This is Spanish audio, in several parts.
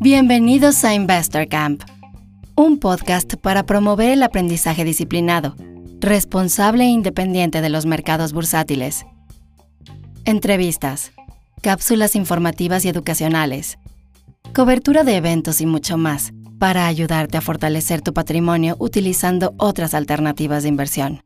Bienvenidos a Investor Camp, un podcast para promover el aprendizaje disciplinado, responsable e independiente de los mercados bursátiles. Entrevistas, cápsulas informativas y educacionales, cobertura de eventos y mucho más para ayudarte a fortalecer tu patrimonio utilizando otras alternativas de inversión.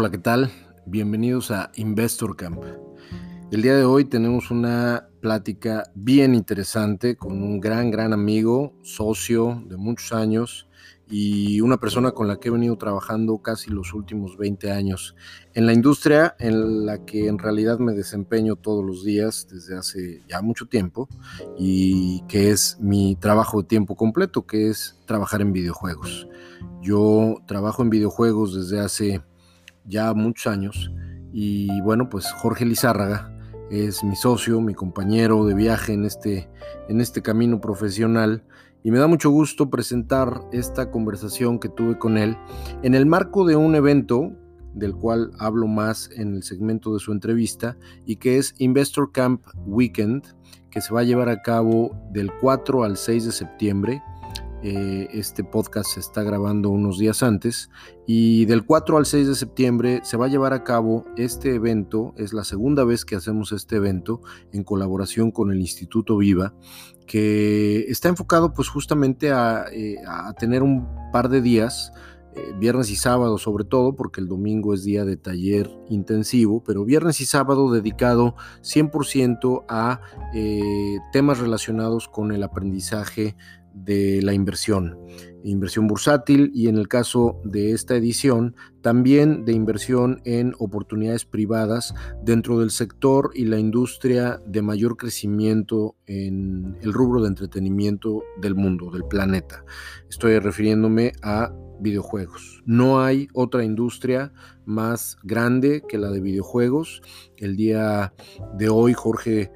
Hola, ¿qué tal? Bienvenidos a Investor Camp. El día de hoy tenemos una plática bien interesante con un gran, gran amigo, socio de muchos años y una persona con la que he venido trabajando casi los últimos 20 años en la industria en la que en realidad me desempeño todos los días desde hace ya mucho tiempo y que es mi trabajo de tiempo completo, que es trabajar en videojuegos. Yo trabajo en videojuegos desde hace ya muchos años. Y bueno, pues Jorge Lizárraga es mi socio, mi compañero de viaje en este, en este camino profesional. Y me da mucho gusto presentar esta conversación que tuve con él en el marco de un evento del cual hablo más en el segmento de su entrevista y que es Investor Camp Weekend, que se va a llevar a cabo del 4 al 6 de septiembre eh, este podcast se está grabando unos días antes y del 4 al 6 de septiembre se va a llevar a cabo este evento. Es la segunda vez que hacemos este evento en colaboración con el Instituto Viva, que está enfocado pues justamente a, eh, tener un par de días eh, viernes y sábado sobre todo, porque el domingo es día de taller intensivo, pero viernes y sábado dedicado 100% a temas relacionados con el aprendizaje de la inversión, inversión bursátil y en el caso de esta edición también de inversión en oportunidades privadas dentro del sector y la industria de mayor crecimiento en el rubro de entretenimiento del mundo, del planeta. Estoy refiriéndome a videojuegos. No hay otra industria más grande que la de videojuegos. El día de hoy, Jorge,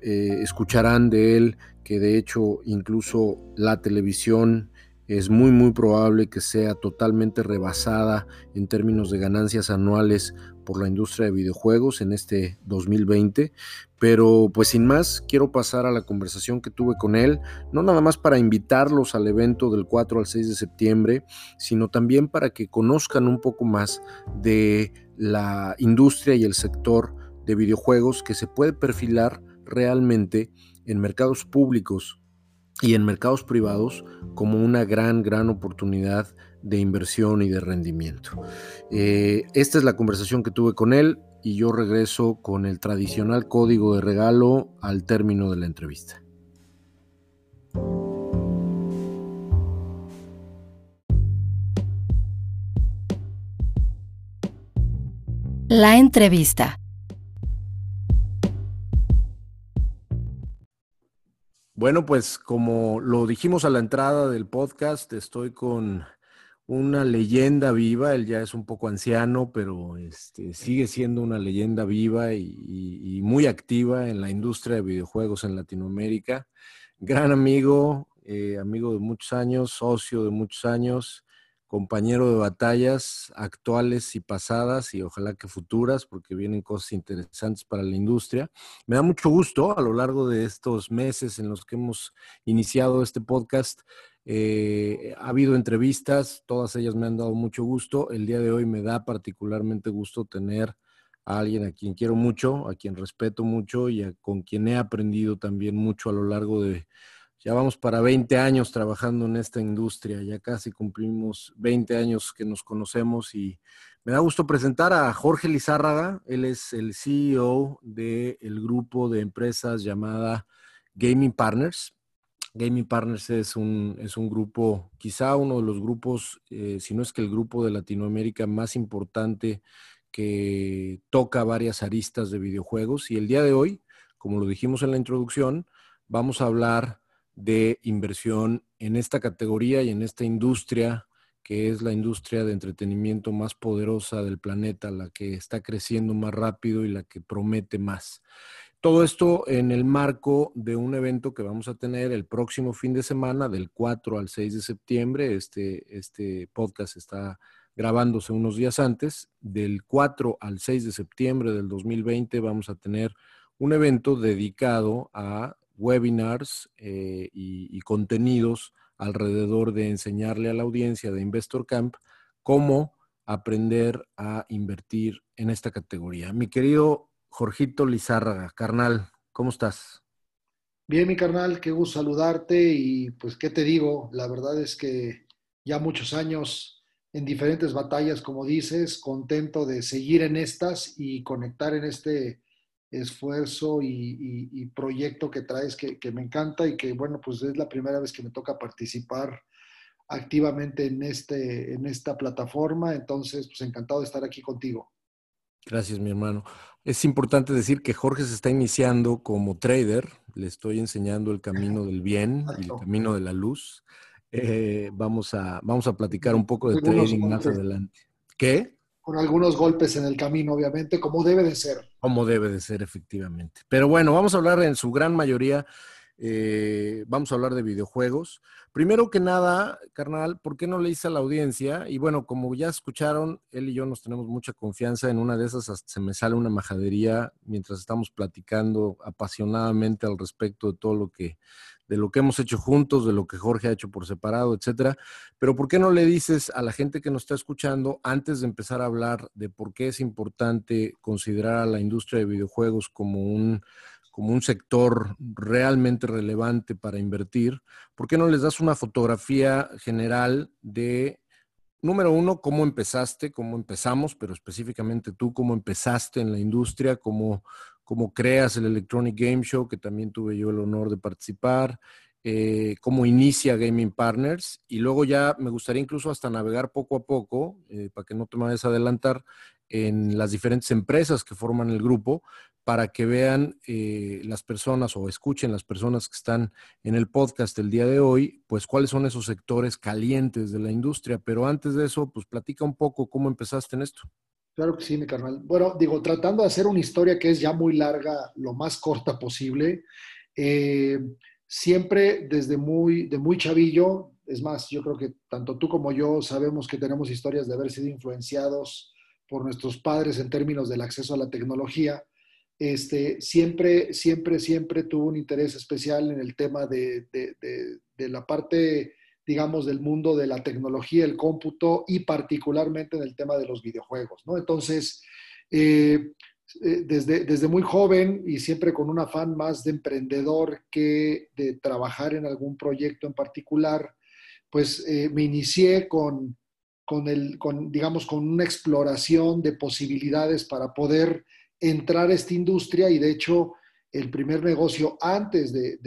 eh, escucharán de él que de hecho incluso la televisión es muy muy probable que sea totalmente rebasada en términos de ganancias anuales por la industria de videojuegos en este 2020. Pero pues sin más, quiero pasar a la conversación que tuve con él, no nada más para invitarlos al evento del 4 al 6 de septiembre, sino también para que conozcan un poco más de la industria y el sector de videojuegos que se puede perfilar realmente en mercados públicos y en mercados privados como una gran, gran oportunidad de inversión y de rendimiento. Eh, esta es la conversación que tuve con él y yo regreso con el tradicional código de regalo al término de la entrevista. La entrevista. Bueno, pues como lo dijimos a la entrada del podcast, estoy con una leyenda viva. Él ya es un poco anciano, pero este, sigue siendo una leyenda viva y, muy activa en la industria de videojuegos en Latinoamérica. Gran amigo, eh, amigo de muchos años, socio de muchos años compañero de batallas actuales y pasadas y ojalá que futuras, porque vienen cosas interesantes para la industria. Me da mucho gusto a lo largo de estos meses en los que hemos iniciado este podcast. Eh, ha habido entrevistas, todas ellas me han dado mucho gusto. El día de hoy me da particularmente gusto tener a alguien a quien quiero mucho, a quien respeto mucho y con quien he aprendido también mucho a lo largo de ya vamos para 20 años trabajando en esta industria, ya casi cumplimos 20 años que nos conocemos y me da gusto presentar a Jorge Lizárraga. Él es el CEO del grupo de empresas llamada Gaming Partners. Gaming Partners es un, es un grupo, quizá uno de los grupos, eh, si no es que el grupo de Latinoamérica más importante que toca varias aristas de videojuegos. Y el día de hoy, como lo dijimos en la introducción, vamos a hablar de inversión en esta categoría y en esta industria que es la industria de entretenimiento más poderosa del planeta, la que está creciendo más rápido y la que promete más. Todo esto en el marco de un evento que vamos a tener el próximo fin de semana, del 4 al 6 de septiembre. Este, este podcast está grabándose unos días antes. Del 4 al 6 de septiembre del 2020 vamos a tener un evento dedicado a webinars eh, y, y, contenidos alrededor de enseñarle a la audiencia de Investor Camp cómo aprender a invertir en esta categoría. Mi querido Jorgito Lizárraga. Carnal, ¿cómo estás? Bien, mi carnal, qué gusto saludarte y pues, ¿qué te digo? La verdad es que ya muchos años en diferentes batallas, como dices, contento de seguir en estas y conectar en este esfuerzo y, proyecto que traes que, que, me encanta y que, bueno, pues es la primera vez que me toca participar activamente en, este, en esta plataforma, entonces, pues encantado de estar aquí contigo. Gracias, mi hermano. Es importante decir que Jorge se está iniciando como trader. Le estoy enseñando el camino del bien y el camino de la luz. Eh, vamos, a, vamos a platicar un poco de trading más adelante. ¿Qué? Con algunos golpes en el camino, obviamente, como debe de ser. Como debe de ser, efectivamente. Pero bueno, vamos a hablar en su gran mayoría eh, vamos a hablar de videojuegos. Primero que nada, carnal, ¿por qué no le hice a la audiencia? Y bueno, como ya escucharon, él y yo nos tenemos mucha confianza. En una de esas se me sale una majadería mientras estamos platicando apasionadamente al respecto de todo lo que, de lo que hemos hecho juntos, de lo que Jorge ha hecho por separado, etcétera. Pero ¿por qué no le dices a la gente que nos está escuchando, antes de empezar a hablar de por qué es importante considerar a la industria de videojuegos como un como un sector realmente relevante para invertir, ¿por qué no les das una fotografía general de, número uno, cómo empezaste, cómo empezamos, pero específicamente tú, cómo empezaste en la industria, cómo, cómo creas el Electronic Game Show, que también tuve yo el honor de participar, eh, cómo inicia Gaming Partners y luego ya me gustaría incluso hasta navegar poco a poco, eh, para que no te me vayas a adelantar, en las diferentes empresas que forman el grupo, para que vean eh, las personas o escuchen las personas que están en el podcast el día de hoy, pues cuáles son esos sectores calientes de la industria. Pero antes de eso, pues platica un poco cómo empezaste en esto. Claro que sí, mi carnal. Bueno, digo, tratando de hacer una historia que es ya muy larga, lo más corta posible. Eh, siempre desde muy, de muy chavillo, es más, yo creo que tanto tú como yo sabemos que tenemos historias de haber sido influenciados por nuestros padres en términos del acceso a la tecnología este, siempre, siempre, siempre tuvo un interés especial en el tema de, la parte, digamos, del mundo de la tecnología, el cómputo y particularmente en el tema de los videojuegos, ¿no? Entonces, eh, eh, desde, desde muy joven y siempre con un afán más de emprendedor que de trabajar en algún proyecto en particular, pues eh, me inicié con, con, el, digamos, con una exploración de posibilidades para poder entrar a esta industria y de hecho el primer negocio antes de,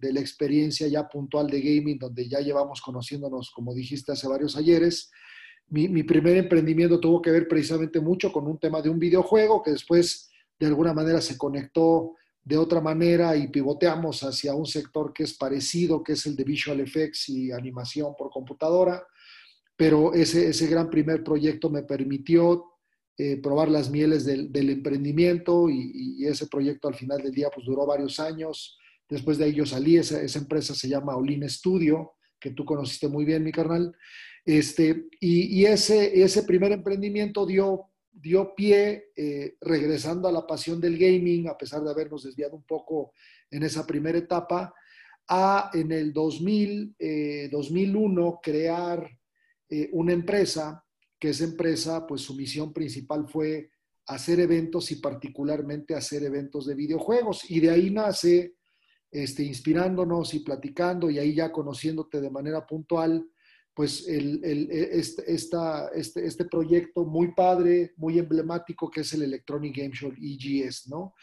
la experiencia ya puntual de gaming, donde ya llevamos conociéndonos, como dijiste, hace varios ayeres, mi, primer emprendimiento tuvo que ver precisamente mucho con un tema de un videojuego que después de alguna manera se conectó de otra manera y pivoteamos hacia un sector que es parecido, que es el de visual effects y animación por computadora. Pero ese, ese gran primer proyecto me permitió eh, probar las mieles del, emprendimiento y, ese proyecto al final del día pues duró varios años. Después de ahí yo salí, esa, empresa se llama Olin Studio, que tú conociste muy bien, mi carnal. Este, y, ese, ese primer emprendimiento dio, dio pie, eh, regresando a la pasión del gaming, a pesar de habernos desviado un poco en esa primera etapa, a en el 2000, 2001 eh, una empresa que esa empresa, pues su misión principal fue hacer eventos y particularmente hacer eventos de videojuegos. Y de ahí nace, este, inspirándonos y platicando y ahí ya conociéndote de manera puntual, pues el, este, este, este, proyecto muy padre, muy emblemático que es el Electronic Game Show EGS, ¿no?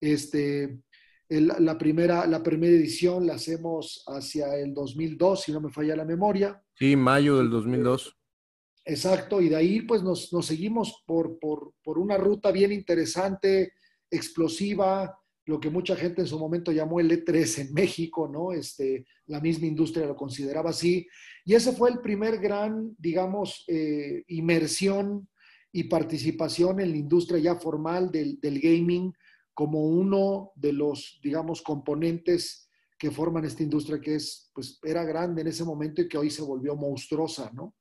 Este, la, primera, la primera edición la hacemos hacia el 2002, si no me falla la memoria. Sí, mayo del 2002. Exacto, y de ahí pues nos, seguimos por, una ruta bien interesante, explosiva, lo que mucha gente en su momento llamó el E3 en México, ¿no? Este, la misma industria lo consideraba así. Y ese fue el primer gran, digamos, eh, inmersión y participación en la industria ya formal del, gaming como uno de los, digamos, componentes que forman esta industria que es, pues, era grande en ese momento y que hoy se volvió monstruosa, ¿no?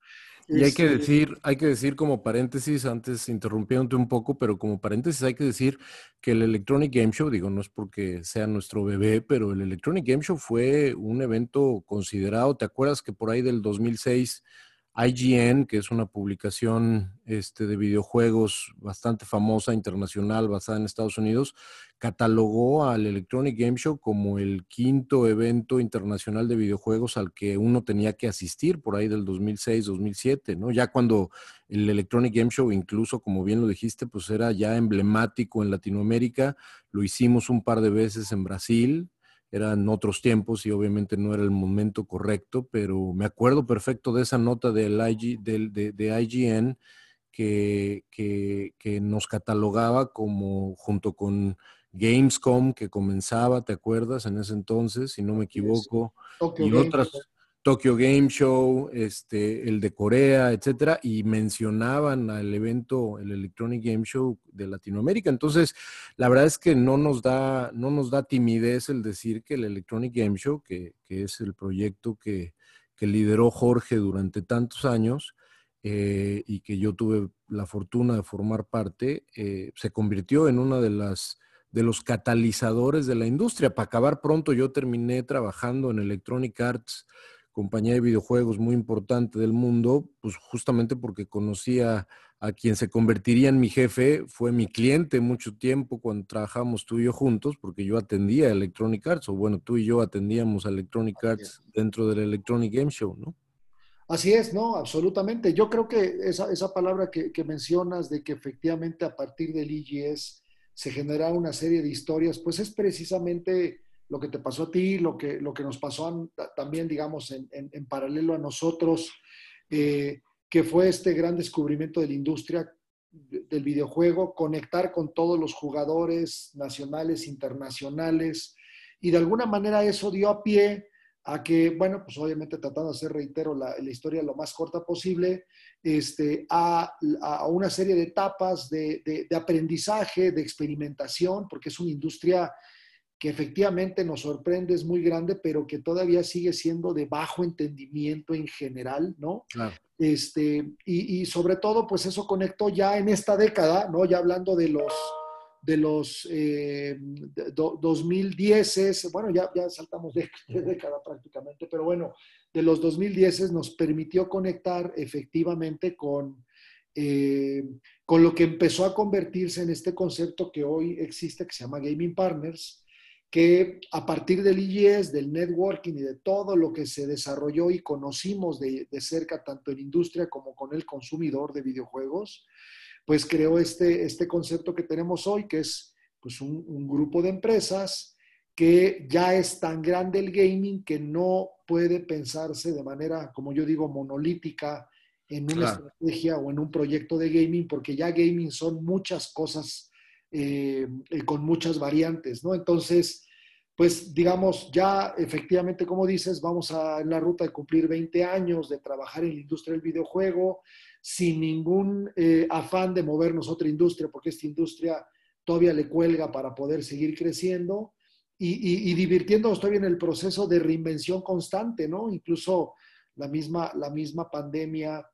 Y hay que este decir, hay que decir como paréntesis, antes interrumpiéndote un poco, pero como paréntesis hay que decir que el Electronic Game Show, digo, no es porque sea nuestro bebé, pero el Electronic Game Show fue un evento considerado, ¿te acuerdas que por ahí del 2006 IGN, que es una publicación este, de videojuegos bastante famosa, internacional, basada en Estados Unidos, catalogó al Electronic Game Show como el quinto evento internacional de videojuegos al que uno tenía que asistir por ahí del 2006-2007, ¿no? Ya cuando el Electronic Game Show, incluso como bien lo dijiste, pues era ya emblemático en Latinoamérica, lo hicimos un par de veces en Brasil, eran otros tiempos y obviamente no era el momento correcto, pero me acuerdo perfecto de esa nota del IG, del, de, IGN que, que, nos catalogaba como junto con Gamescom que comenzaba, ¿te acuerdas? En ese entonces, si no me equivoco, y otras, Tokyo Game Show, este, el de Corea, etcétera, y mencionaban al evento, el Electronic Game Show de Latinoamérica. Entonces, la verdad es que no nos da, no nos da timidez el decir que el Electronic Game Show, que, es el proyecto que, lideró Jorge durante tantos años, eh, y que yo tuve la fortuna de formar parte, eh, se convirtió en una de las de los catalizadores de la industria. Para acabar pronto, yo terminé trabajando en Electronic Arts compañía de videojuegos muy importante del mundo, pues justamente porque conocía a quien se convertiría en mi jefe, fue mi cliente mucho tiempo cuando trabajamos tú y yo juntos, porque yo atendía Electronic Arts, o bueno, tú y yo atendíamos a Electronic Arts dentro del Electronic Game Show, ¿no? Así es, no, absolutamente. Yo creo que esa, esa palabra que, que, mencionas de que efectivamente a partir del IGS se genera una serie de historias, pues es precisamente lo que te pasó a ti, lo que, lo que nos pasó también, digamos, en, en, paralelo a nosotros, eh, que fue este gran descubrimiento de la industria del videojuego, conectar con todos los jugadores nacionales, internacionales, y de alguna manera eso dio a pie a que, bueno, pues obviamente tratando de hacer, reitero, la, historia lo más corta posible, este, a, a una serie de etapas de, de, aprendizaje, de experimentación, porque es una industria que efectivamente nos sorprende, es muy grande, pero que todavía sigue siendo de bajo entendimiento en general, ¿no? Este, y, sobre todo, pues eso conectó ya en esta década, ¿no? Ya hablando de los, de los eh, 2010, bueno, ya, ya saltamos de, década prácticamente, pero bueno, de los 2010 nos permitió conectar efectivamente con, eh, con lo que empezó a convertirse en este concepto que hoy existe, que se llama Gaming Partners, que a partir del IES, del networking y de todo lo que se desarrolló y conocimos de, cerca, tanto en industria como con el consumidor de videojuegos, pues creó este, este concepto que tenemos hoy, que es pues un, grupo de empresas que ya es tan grande el gaming que no puede pensarse de manera, como yo digo, monolítica en una estrategia o en un proyecto de gaming, porque ya gaming son muchas cosas eh, eh, con muchas variantes, ¿no? Entonces, pues digamos, ya efectivamente, como dices, vamos a, en la ruta de cumplir 20 años de trabajar en la industria del videojuego sin ningún eh, afán de movernos a otra industria, porque esta industria todavía le cuelga para poder seguir creciendo y, y, divirtiéndonos todavía en el proceso de reinvención constante, ¿no? Incluso la misma, la misma pandemia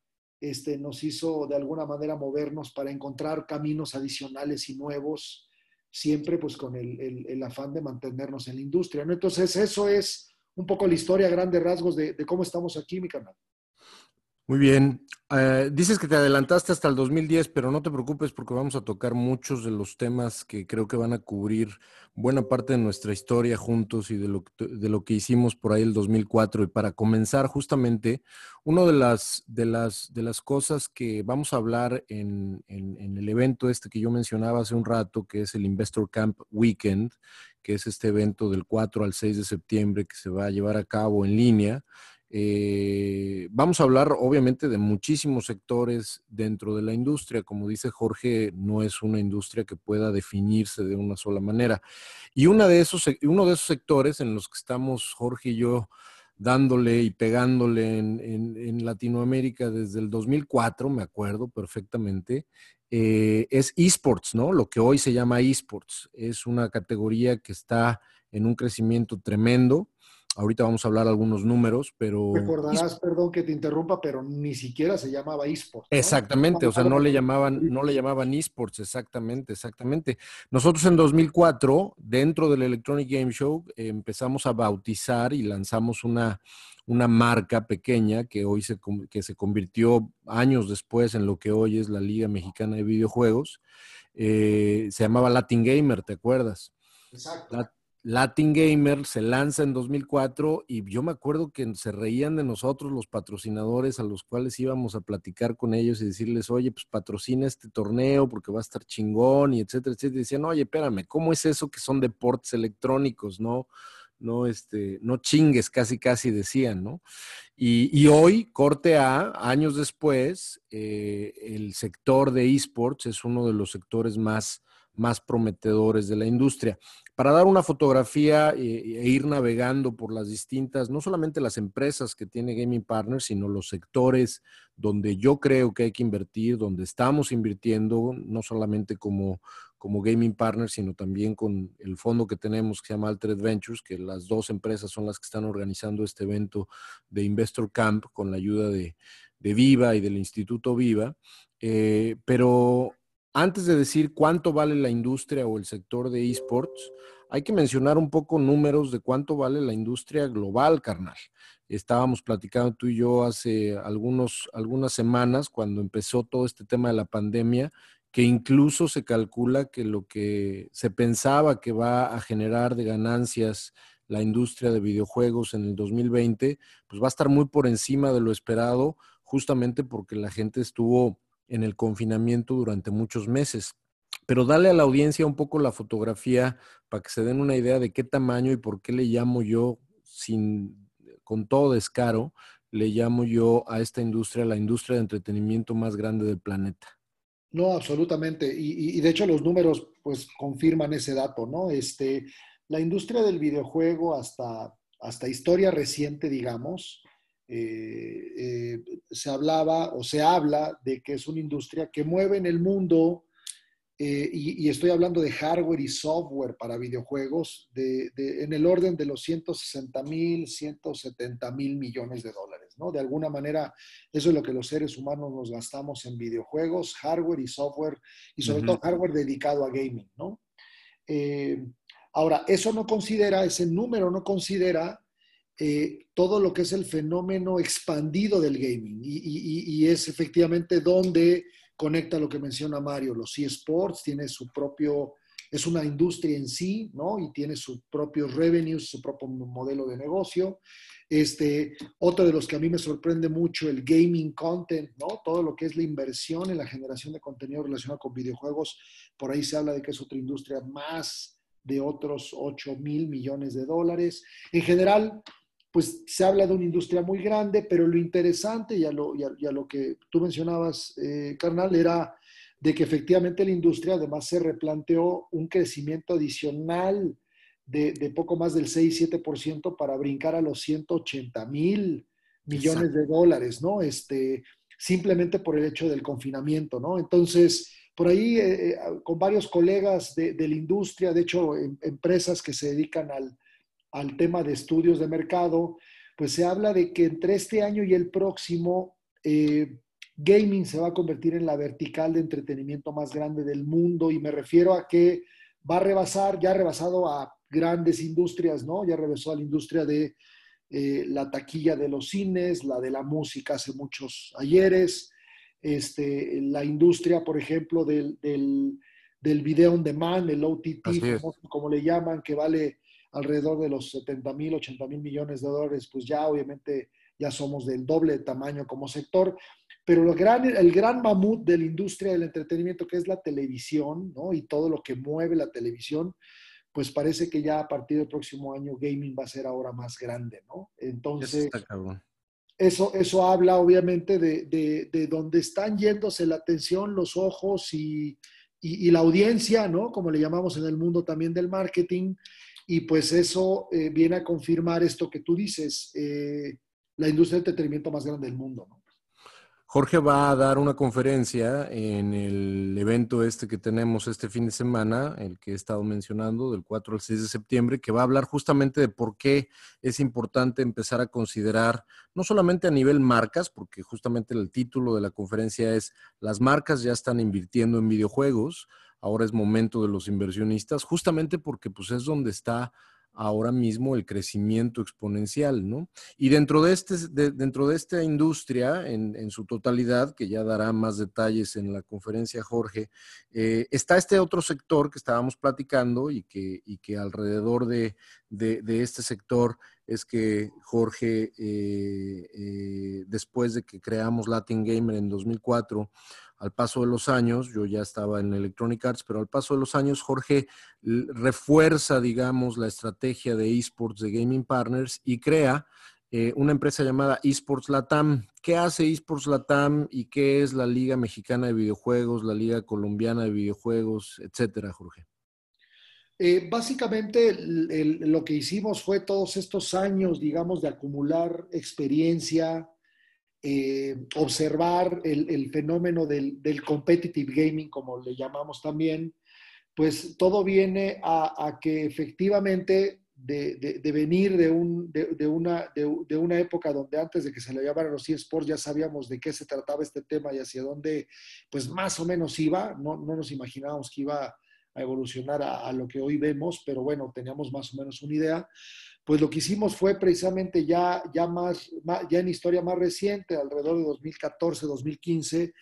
este, nos hizo de alguna manera movernos para encontrar caminos adicionales y nuevos, siempre pues con el, afán de mantenernos en la industria. Entonces eso es un poco la historia grandes rasgos de, de cómo estamos aquí, mi canal. Muy bien. Eh, dices que te adelantaste hasta el 2010, pero no te preocupes porque vamos a tocar muchos de los temas que creo que van a cubrir buena parte de nuestra historia juntos y de lo, de lo que hicimos por ahí el 2004. Y para comenzar, justamente, una de las, de las, de las cosas que vamos a hablar en, en el evento este que yo mencionaba hace un rato, que es el Investor Camp Weekend, que es este evento del 4 al 6 de septiembre que se va a llevar a cabo en línea. Eh, vamos a hablar obviamente de muchísimos sectores dentro de la industria. Como dice Jorge, no es una industria que pueda definirse de una sola manera. Y una de esos, uno de esos sectores en los que estamos Jorge y yo dándole y pegándole en, Latinoamérica desde el 2004, me acuerdo perfectamente, eh, es esports, ¿no? Lo que hoy se llama esports. Es una categoría que está en un crecimiento tremendo. Ahorita vamos a hablar algunos números, pero... Recordarás, perdón que te interrumpa, pero ni siquiera se llamaba esports. Exactamente, o sea, no le llamaban, no le llamaban esports, exactamente, exactamente. Nosotros en 2004, dentro del Electronic Game Show, empezamos a bautizar y lanzamos una, una marca pequeña que hoy se, que se convirtió años después en lo que hoy es la Liga Mexicana de Videojuegos. Eh, se llamaba Latin Gamer, ¿te acuerdas? Exacto. Latin Gamer se lanza en 2004 y yo me acuerdo que se reían de nosotros los patrocinadores a los cuales íbamos a platicar con ellos y decirles, oye, pues patrocina este torneo porque va a estar chingón y etcétera, etcétera. Y decían, oye, espérame, ¿cómo es eso que son deportes electrónicos? No, no, este, no chingues, casi, casi decían, ¿no? Y, hoy, corte A, años después, eh, el sector de esports es uno de los sectores más, más prometedores de la industria para dar una fotografía eh, e, ir navegando por las distintas, no solamente las empresas que tiene Gaming Partners, sino los sectores donde yo creo que hay que invertir, donde estamos invirtiendo, no solamente como, como Gaming Partners, sino también con el fondo que tenemos que se llama Altered Ventures, que las dos empresas son las que están organizando este evento de Investor Camp con la ayuda de, Viva y del Instituto Viva. Eh, pero antes de decir cuánto vale la industria o el sector de esports, hay que mencionar un poco números de cuánto vale la industria global, carnal. Estábamos platicando tú y yo hace algunos, algunas semanas cuando empezó todo este tema de la pandemia, que incluso se calcula que lo que se pensaba que va a generar de ganancias la industria de videojuegos en el 2020, pues va a estar muy por encima de lo esperado, justamente porque la gente estuvo en el confinamiento durante muchos meses. Pero dale a la audiencia un poco la fotografía para que se den una idea de qué tamaño y por qué le llamo yo, sin, con todo descaro, le llamo yo a esta industria la industria de entretenimiento más grande del planeta. No, absolutamente. Y, de hecho los números pues confirman ese dato, ¿no? Este, la industria del videojuego hasta, hasta historia reciente, digamos, eh, eh, se hablaba o se habla de que es una industria que mueve en el mundo, eh, y, estoy hablando de hardware y software para videojuegos, de, en el orden de los 160 mil, 170 mil millones de dólares, ¿no? De alguna manera, eso es lo que los seres humanos nos gastamos en videojuegos, hardware y software, y sobre todo hardware dedicado a gaming, ¿no? ahora, eso no considera, ese número no considera eh, todo lo que es el fenómeno expandido del gaming y, es efectivamente donde conecta lo que menciona Mario, los eSports, tiene su propio, es una industria en sí, ¿no? Y tiene sus propios revenues, su propio modelo de negocio. Este, otro de los que a mí me sorprende mucho, el gaming content, ¿no? Todo lo que es la inversión en la generación de contenido relacionado con videojuegos, por ahí se habla de que es otra industria más de otros 8 mil millones de dólares. En general, pues se habla de una industria muy grande, pero lo interesante y a lo, lo que tú mencionabas, eh, carnal, era de que efectivamente la industria además se replanteó un crecimiento adicional de, poco más del 6-7% para brincar a los 180 mil millones de dólares, ¿no? Este, simplemente por el hecho del confinamiento, ¿no? Entonces, por ahí, eh, eh, con varios colegas de, la industria, de hecho, em, empresas que se dedican al, al tema de estudios de mercado, pues se habla de que entre este año y el próximo, eh, gaming se va a convertir en la vertical de entretenimiento más grande del mundo. Y me refiero a que va a rebasar, ya ha rebasado a grandes industrias, ¿no? Ya rebasó a la industria de eh, la taquilla de los cines, la de la música hace muchos ayeres, este, la industria, por ejemplo, del, del, del video on demand, el OTT, como, como, le llaman, que vale alrededor de los 70 mil, 80 mil millones de dólares, pues ya obviamente ya somos del doble de tamaño como sector. Pero lo gran, el gran mamut de la industria del entretenimiento, que es la televisión, ¿no? Y todo lo que mueve la televisión, pues parece que ya a partir del próximo año gaming va a ser ahora más grande, ¿no? Entonces, eso, eso habla obviamente de, de, de dónde están yéndose la atención, los ojos y, y, y, la audiencia, ¿no? Como le llamamos en el mundo también del marketing, y pues eso eh, viene a confirmar esto que tú dices, eh, la industria de entretenimiento más grande del mundo. Jorge va a dar una conferencia en el evento este que tenemos este fin de semana, el que he estado mencionando, del 4 al 6 de septiembre, que va a hablar justamente de por qué es importante empezar a considerar, no solamente a nivel marcas, porque justamente el título de la conferencia es Las marcas ya están invirtiendo en videojuegos, ahora es momento de los inversionistas, justamente porque pues es donde está ahora mismo el crecimiento exponencial, ¿no? Y dentro de, este, dentro de esta industria, en, su totalidad, que ya dará más detalles en la conferencia Jorge, eh, está este otro sector que estábamos platicando y que, y que alrededor de, este sector es que Jorge, eh, eh, después de que creamos Latin Gamer en 2004, al paso de los años, yo ya estaba en Electronic Arts, pero al paso de los años Jorge refuerza, digamos, la estrategia de esports de Gaming Partners y crea eh, una empresa llamada Esports Latam. ¿Qué hace Esports Latam y qué es la Liga Mexicana de Videojuegos, la Liga Colombiana de Videojuegos, etcétera, Jorge? Eh, básicamente lo que hicimos fue todos estos años, digamos, de acumular experiencia, eh, observar el, fenómeno del, competitive gaming, como le llamamos también, pues todo viene a, que efectivamente de, venir de, un, de, una, de, una época donde antes de que se le llamaran los eSports ya sabíamos de qué se trataba este tema y hacia dónde pues más o menos iba, no, no nos imaginábamos que iba a evolucionar a, lo que hoy vemos, pero bueno, teníamos más o menos una idea. Pues lo que hicimos fue precisamente ya, ya, más, ya en historia más reciente, alrededor de 2014, 2015,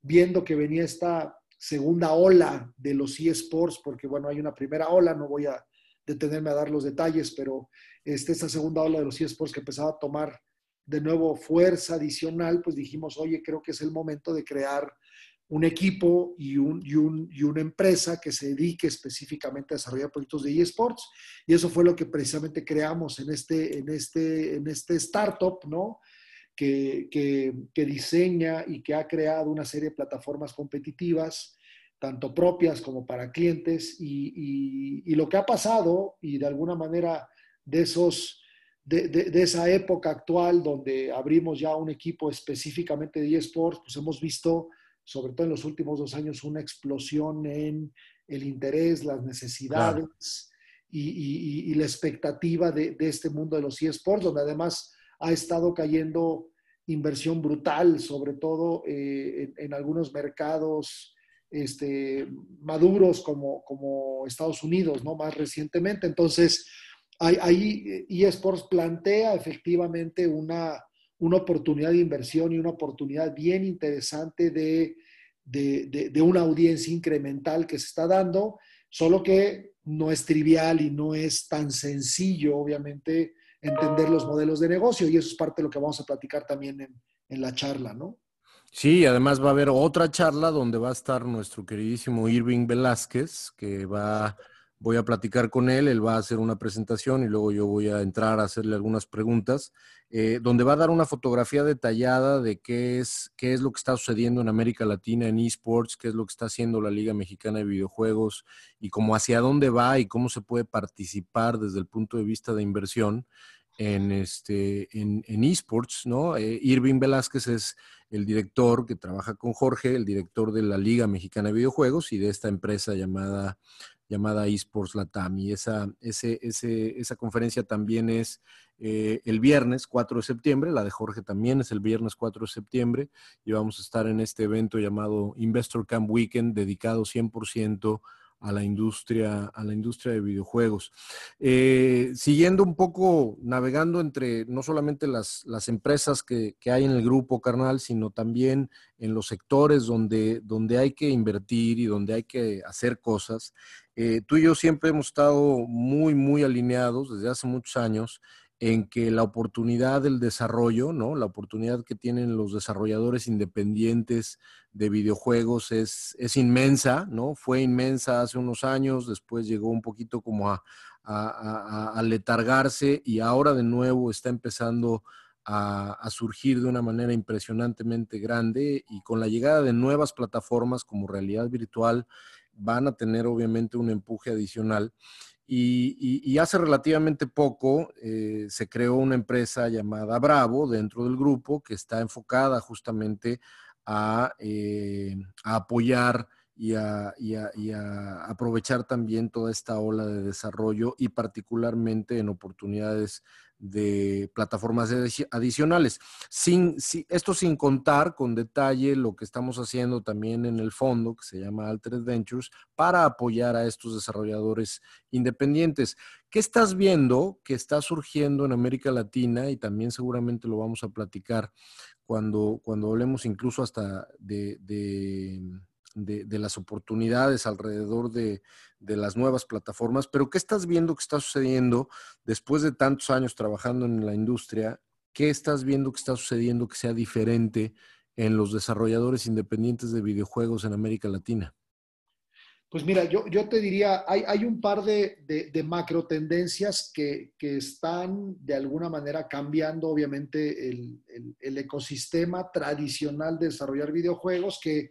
viendo que venía esta segunda ola de los eSports, porque bueno, hay una primera ola, no voy a detenerme a dar los detalles, pero este, esta segunda ola de los eSports que empezaba a tomar de nuevo fuerza adicional, pues dijimos, oye, creo que es el momento de crear un equipo y, un, y, una empresa que se dedique específicamente a desarrollar proyectos de eSports. Y eso fue lo que precisamente creamos en este, en este, en este startup, ¿no? Que, que, diseña y que ha creado una serie de plataformas competitivas, tanto propias como para clientes. Y, y lo que ha pasado, y de alguna manera de esos... De, de, esa época actual donde abrimos ya un equipo específicamente de eSports, pues hemos visto sobre todo en los últimos dos años, una explosión en el interés, las necesidades y, la expectativa de, este mundo de los eSports, donde además ha estado cayendo inversión brutal, sobre todo eh, en, algunos mercados este, maduros como, como Estados Unidos, ¿no? Más recientemente. Entonces, ahí eSports plantea efectivamente una una oportunidad de inversión y una oportunidad bien interesante de, de, una audiencia incremental que se está dando, solo que no es trivial y no es tan sencillo, obviamente, entender los modelos de negocio y eso es parte de lo que vamos a platicar también en, en la charla, ¿no? Sí, además va a haber otra charla donde va a estar nuestro queridísimo Irving Velázquez, que va voy a platicar con él, él va a hacer una presentación y luego yo voy a entrar a hacerle algunas preguntas, eh, donde va a dar una fotografía detallada de qué es, qué es lo que está sucediendo en América Latina en esports, qué es lo que está haciendo la Liga Mexicana de Videojuegos y cómo hacia dónde va y cómo se puede participar desde el punto de vista de inversión en, este, en, esports, ¿no? Eh, Irving Velázquez es el director que trabaja con Jorge, el director de la Liga Mexicana de Videojuegos y de esta empresa llamada llamada eSports Latam. Y esa, ese, ese, esa conferencia también es eh, el viernes 4 de septiembre, la de Jorge también es el viernes 4 de septiembre, y vamos a estar en este evento llamado Investor Camp Weekend, dedicado 100% a la industria, a la industria de videojuegos. Eh, siguiendo un poco, navegando entre no solamente las, las empresas que, que, hay en el grupo carnal, sino también en los sectores donde, donde hay que invertir y donde hay que hacer cosas. Eh, tú y yo siempre hemos estado muy, muy alineados desde hace muchos años en que la oportunidad del desarrollo, ¿no? La oportunidad que tienen los desarrolladores independientes de videojuegos es, es inmensa, ¿no? Fue inmensa hace unos años, después llegó un poquito como a, letargarse y ahora de nuevo está empezando a, a, surgir de una manera impresionantemente grande y con la llegada de nuevas plataformas como realidad virtual van a tener obviamente un empuje adicional. Y, hace relativamente poco eh, se creó una empresa llamada Bravo dentro del grupo que está enfocada justamente a, eh, apoyar y a, aprovechar también toda esta ola de desarrollo y particularmente en oportunidades de plataformas adicionales. Sin, esto sin contar con detalle lo que estamos haciendo también en el fondo, que se llama Altered Ventures, para apoyar a estos desarrolladores independientes. ¿Qué estás viendo que está surgiendo en América Latina? Y también seguramente lo vamos a platicar cuando, cuando hablemos incluso hasta de, las oportunidades alrededor de, las nuevas plataformas, pero ¿qué estás viendo que está sucediendo después de tantos años trabajando en la industria? ¿Qué estás viendo que está sucediendo que sea diferente en los desarrolladores independientes de videojuegos en América Latina? Pues mira, yo, yo te diría, hay, hay un par de, de, macro tendencias que, que, están de alguna manera cambiando, obviamente, el, el, ecosistema tradicional de desarrollar videojuegos, que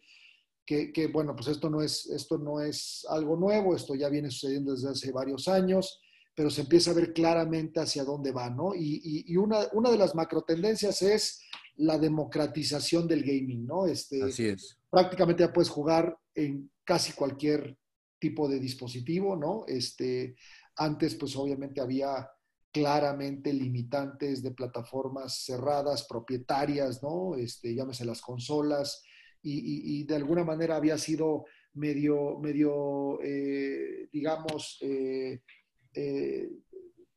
que, bueno, pues esto no, es, esto no es algo nuevo, esto ya viene sucediendo desde hace varios años, pero se empieza a ver claramente hacia dónde va, ¿no? Y, y, una, una, de las macro tendencias es la democratización del gaming, ¿no? Este, Así es. Prácticamente ya puedes jugar en casi cualquier tipo de dispositivo, ¿no? Este, antes, pues obviamente había claramente limitantes de plataformas cerradas, propietarias, ¿no? Este, llámese las consolas, y, de alguna manera había sido medio, medio eh, digamos, eh, eh,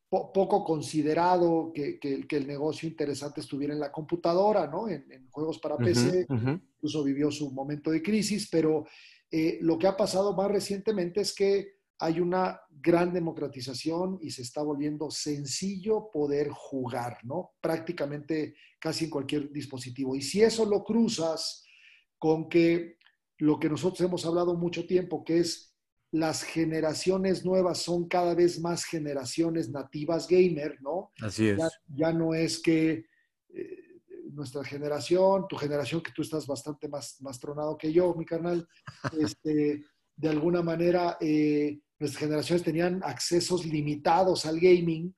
poco considerado que, el negocio interesante estuviera en la computadora, ¿no? En, juegos para PC, incluso vivió su momento de crisis, pero lo que ha pasado más recientemente es que hay una gran democratización y se está volviendo sencillo poder jugar, ¿no? Prácticamente casi en cualquier dispositivo. Y si eso lo cruzas con que lo que nosotros hemos hablado mucho tiempo, que es las generaciones nuevas son cada vez más generaciones nativas gamer, ¿no? Así es. Ya, no es que eh, nuestra generación, tu generación, que tú estás bastante más, más tronado que yo, mi carnal, este, de alguna manera eh, nuestras generaciones tenían accesos limitados al gaming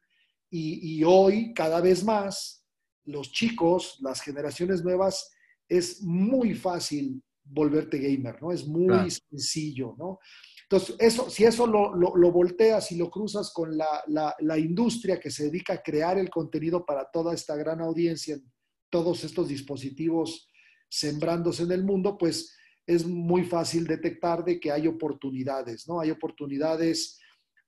y, y hoy cada vez más los chicos, las generaciones nuevas, es muy fácil volverte gamer, ¿no? Es muy sencillo, ¿no? Entonces, eso, si eso lo, lo, volteas y lo cruzas con la, la, industria que se dedica a crear el contenido para toda esta gran audiencia, en todos estos dispositivos sembrándose en el mundo, pues es muy fácil detectar de que hay oportunidades, ¿no? Hay oportunidades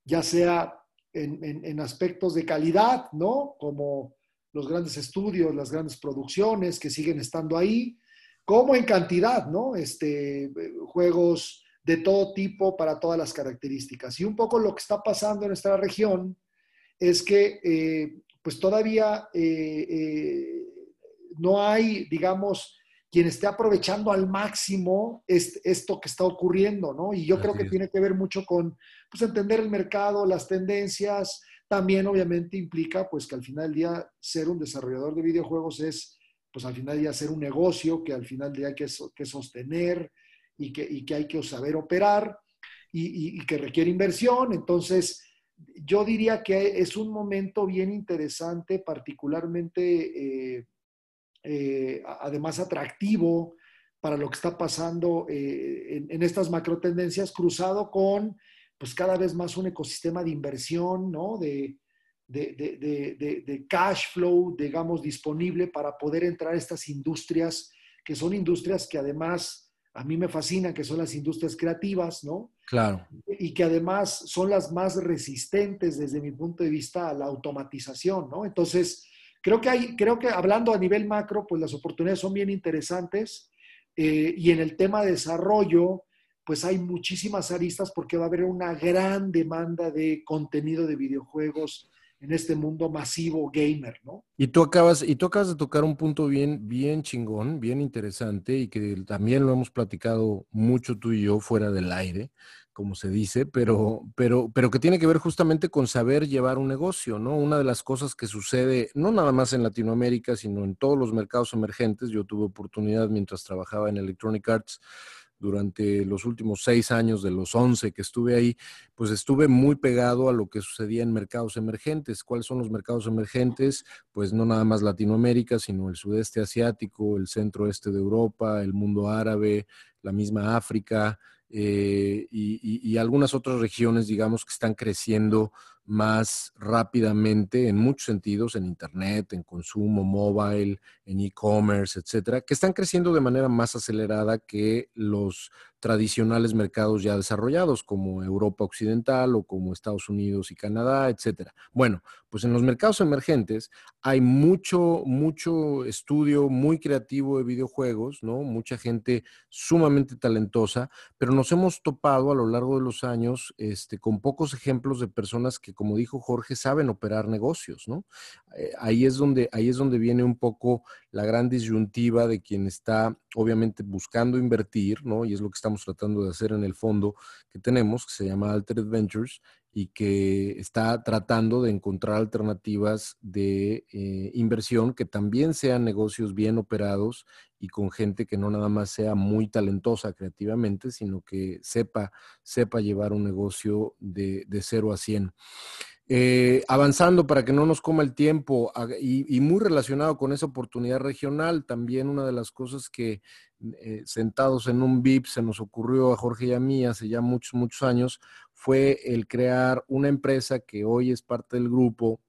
ya sea en, en, en aspectos de calidad, ¿no? Como los grandes estudios, las grandes producciones que siguen estando ahí, como en cantidad, ¿no? Este, juegos de todo tipo para todas las características. Y un poco lo que está pasando en nuestra región es que eh, pues todavía eh, eh, no hay, digamos, quien esté aprovechando al máximo esto que está ocurriendo, ¿no? Y yo creo que tiene que ver mucho con pues, entender el mercado, las tendencias, también obviamente implica pues que al final del día ser un desarrollador de videojuegos es pues al final del día ser un negocio que al final del día hay que, que sostener y que, que, hay que saber operar y, que requiere inversión. Entonces, yo diría que es un momento bien interesante, particularmente, eh, eh, además atractivo para lo que está pasando eh, en, estas macro tendencias, cruzado con pues cada vez más un ecosistema de inversión, ¿no? De, de, cash flow, digamos, disponible para poder entrar a estas industrias, que son industrias que además a mí me fascinan, que son las industrias creativas, ¿no? Claro. Y que además son las más resistentes desde mi punto de vista a la automatización, ¿no? Entonces, creo que hay, creo que hablando a nivel macro, pues las oportunidades son bien interesantes. Eh, y en el tema de desarrollo, pues hay muchísimas aristas porque va a haber una gran demanda de contenido de videojuegos en este mundo masivo gamer, ¿no? Y tú acabas, y tú acabas de tocar un punto bien, bien chingón, bien interesante y que también lo hemos platicado mucho tú y yo fuera del aire, como se dice, pero, pero, pero que tiene que ver justamente con saber llevar un negocio, ¿no? Una de las cosas que sucede, no nada más en Latinoamérica, sino en todos los mercados emergentes. Yo tuve oportunidad mientras trabajaba en Electronic Arts durante los últimos seis años de los once que estuve ahí, pues estuve muy pegado a lo que sucedía en mercados emergentes. ¿Cuáles son los mercados emergentes? Pues no nada más Latinoamérica, sino el sudeste asiático, el centro este de Europa, el mundo árabe, la misma África. Eh, y, algunas otras regiones, digamos, que están creciendo más rápidamente en muchos sentidos, en Internet, en consumo mobile, en e-commerce, etcétera, que están creciendo de manera más acelerada que los tradicionales mercados ya desarrollados como Europa Occidental o como Estados Unidos y Canadá, etcétera. Bueno, pues en los mercados emergentes hay mucho, mucho estudio muy creativo de videojuegos, ¿no? Mucha gente sumamente talentosa, pero nos hemos topado a lo largo de los años este, con pocos ejemplos de personas que, como dijo Jorge, saben operar negocios, ¿no? Eh, ahí, es donde, ahí es donde viene un poco la gran disyuntiva de quien está obviamente buscando invertir, ¿no? Y es lo que estamos tratando de hacer en el fondo que tenemos, que se llama Altered Ventures, y que está tratando de encontrar alternativas de eh, inversión que también sean negocios bien operados y con gente que no nada más sea muy talentosa creativamente, sino que sepa, sepa llevar un negocio de, de 0 a 100. Eh, avanzando para que no nos coma el tiempo y, muy relacionado con esa oportunidad regional, también una de las cosas que eh, sentados en un VIP se nos ocurrió a Jorge y a mí hace ya muchos, muchos años, fue el crear una empresa que hoy es parte del grupo,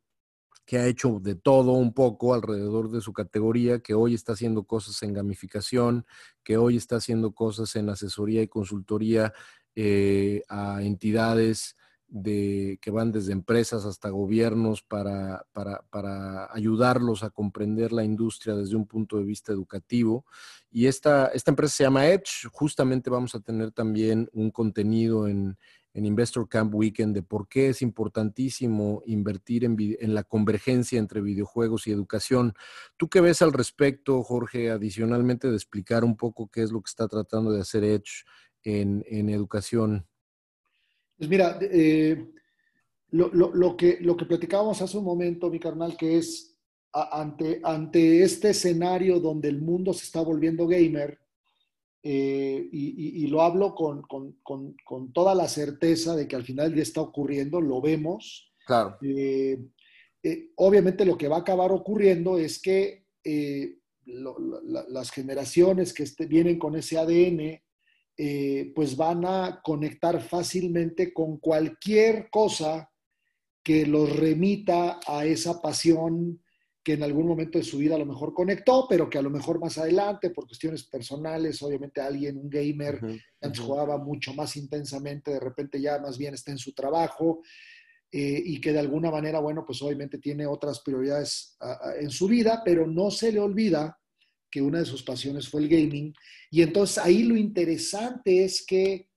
que ha hecho de todo un poco alrededor de su categoría, que hoy está haciendo cosas en gamificación, que hoy está haciendo cosas en asesoría y consultoría eh, a entidades de, que van desde empresas hasta gobiernos para, para, ayudarlos a comprender la industria desde un punto de vista educativo. Y esta, esta empresa se llama Edge. Justamente vamos a tener también un contenido en, en Investor Camp Weekend de por qué es importantísimo invertir en, en, la convergencia entre videojuegos y educación. ¿Tú qué ves al respecto, Jorge, adicionalmente de explicar un poco qué es lo que está tratando de hacer Edge en, en educación? Pues mira, eh, lo, que, lo que platicábamos hace un momento, mi carnal, que es ante, ante este escenario donde el mundo se está volviendo gamer, eh, y, lo hablo con, toda la certeza de que al final ya está ocurriendo, lo vemos. Claro. Eh, obviamente lo que va a acabar ocurriendo es que las generaciones que este, vienen con ese ADN eh, pues van a conectar fácilmente con cualquier cosa que los remita a esa pasión que en algún momento de su vida a lo mejor conectó, pero que a lo mejor más adelante, por cuestiones personales, obviamente alguien, un gamer, antes jugaba mucho más intensamente, de repente ya más bien está en su trabajo eh, y que de alguna manera, bueno, pues obviamente tiene otras prioridades en su vida, pero no se le olvida que una de sus pasiones fue el gaming. Y entonces ahí lo interesante es que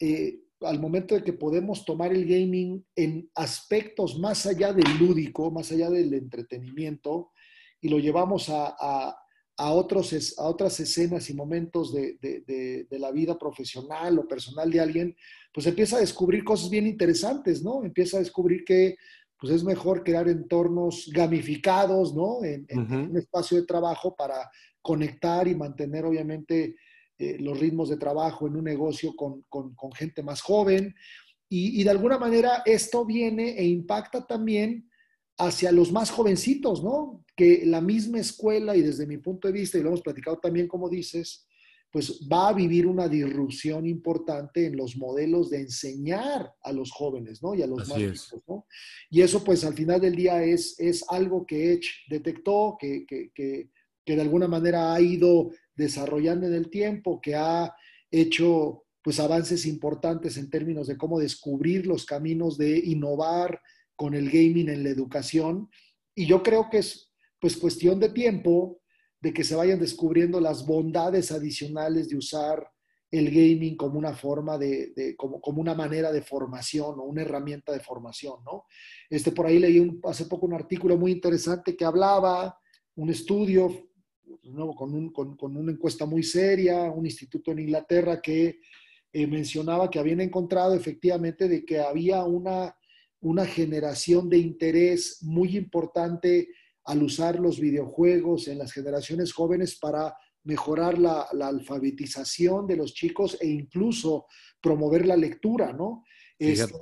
eh, al momento de que podemos tomar el gaming en aspectos más allá del lúdico, más allá del entretenimiento, y lo llevamos a, otros, a otras escenas y momentos de, la vida profesional o personal de alguien, pues empieza a descubrir cosas bien interesantes, ¿no? Empieza a descubrir que pues es mejor crear entornos gamificados, ¿no? En, un espacio de trabajo para conectar y mantener obviamente eh, los ritmos de trabajo en un negocio con, gente más joven. Y, de alguna manera esto viene e impacta también hacia los más jovencitos, ¿no? Que la misma escuela, y desde mi punto de vista, y lo hemos platicado también, como dices, pues va a vivir una disrupción importante en los modelos de enseñar a los jóvenes, ¿no? Y a los más chicos, ¿no? Y eso, pues, al final del día es, es algo que Edge detectó, que, que, que, que de alguna manera ha ido desarrollando en el tiempo, que ha hecho pues avances importantes en términos de cómo descubrir los caminos de innovar con el gaming en la educación. Y yo creo que es pues cuestión de tiempo de que se vayan descubriendo las bondades adicionales de usar el gaming como una forma de, como, como, una manera de formación o una herramienta de formación, ¿no? Este, por ahí leí hace poco un artículo muy interesante que hablaba, un estudio con, con, una encuesta muy seria, un instituto en Inglaterra que eh, mencionaba que habían encontrado efectivamente de que había una, una generación de interés muy importante al usar los videojuegos en las generaciones jóvenes para mejorar la, alfabetización de los chicos e incluso promover la lectura, ¿no? Este,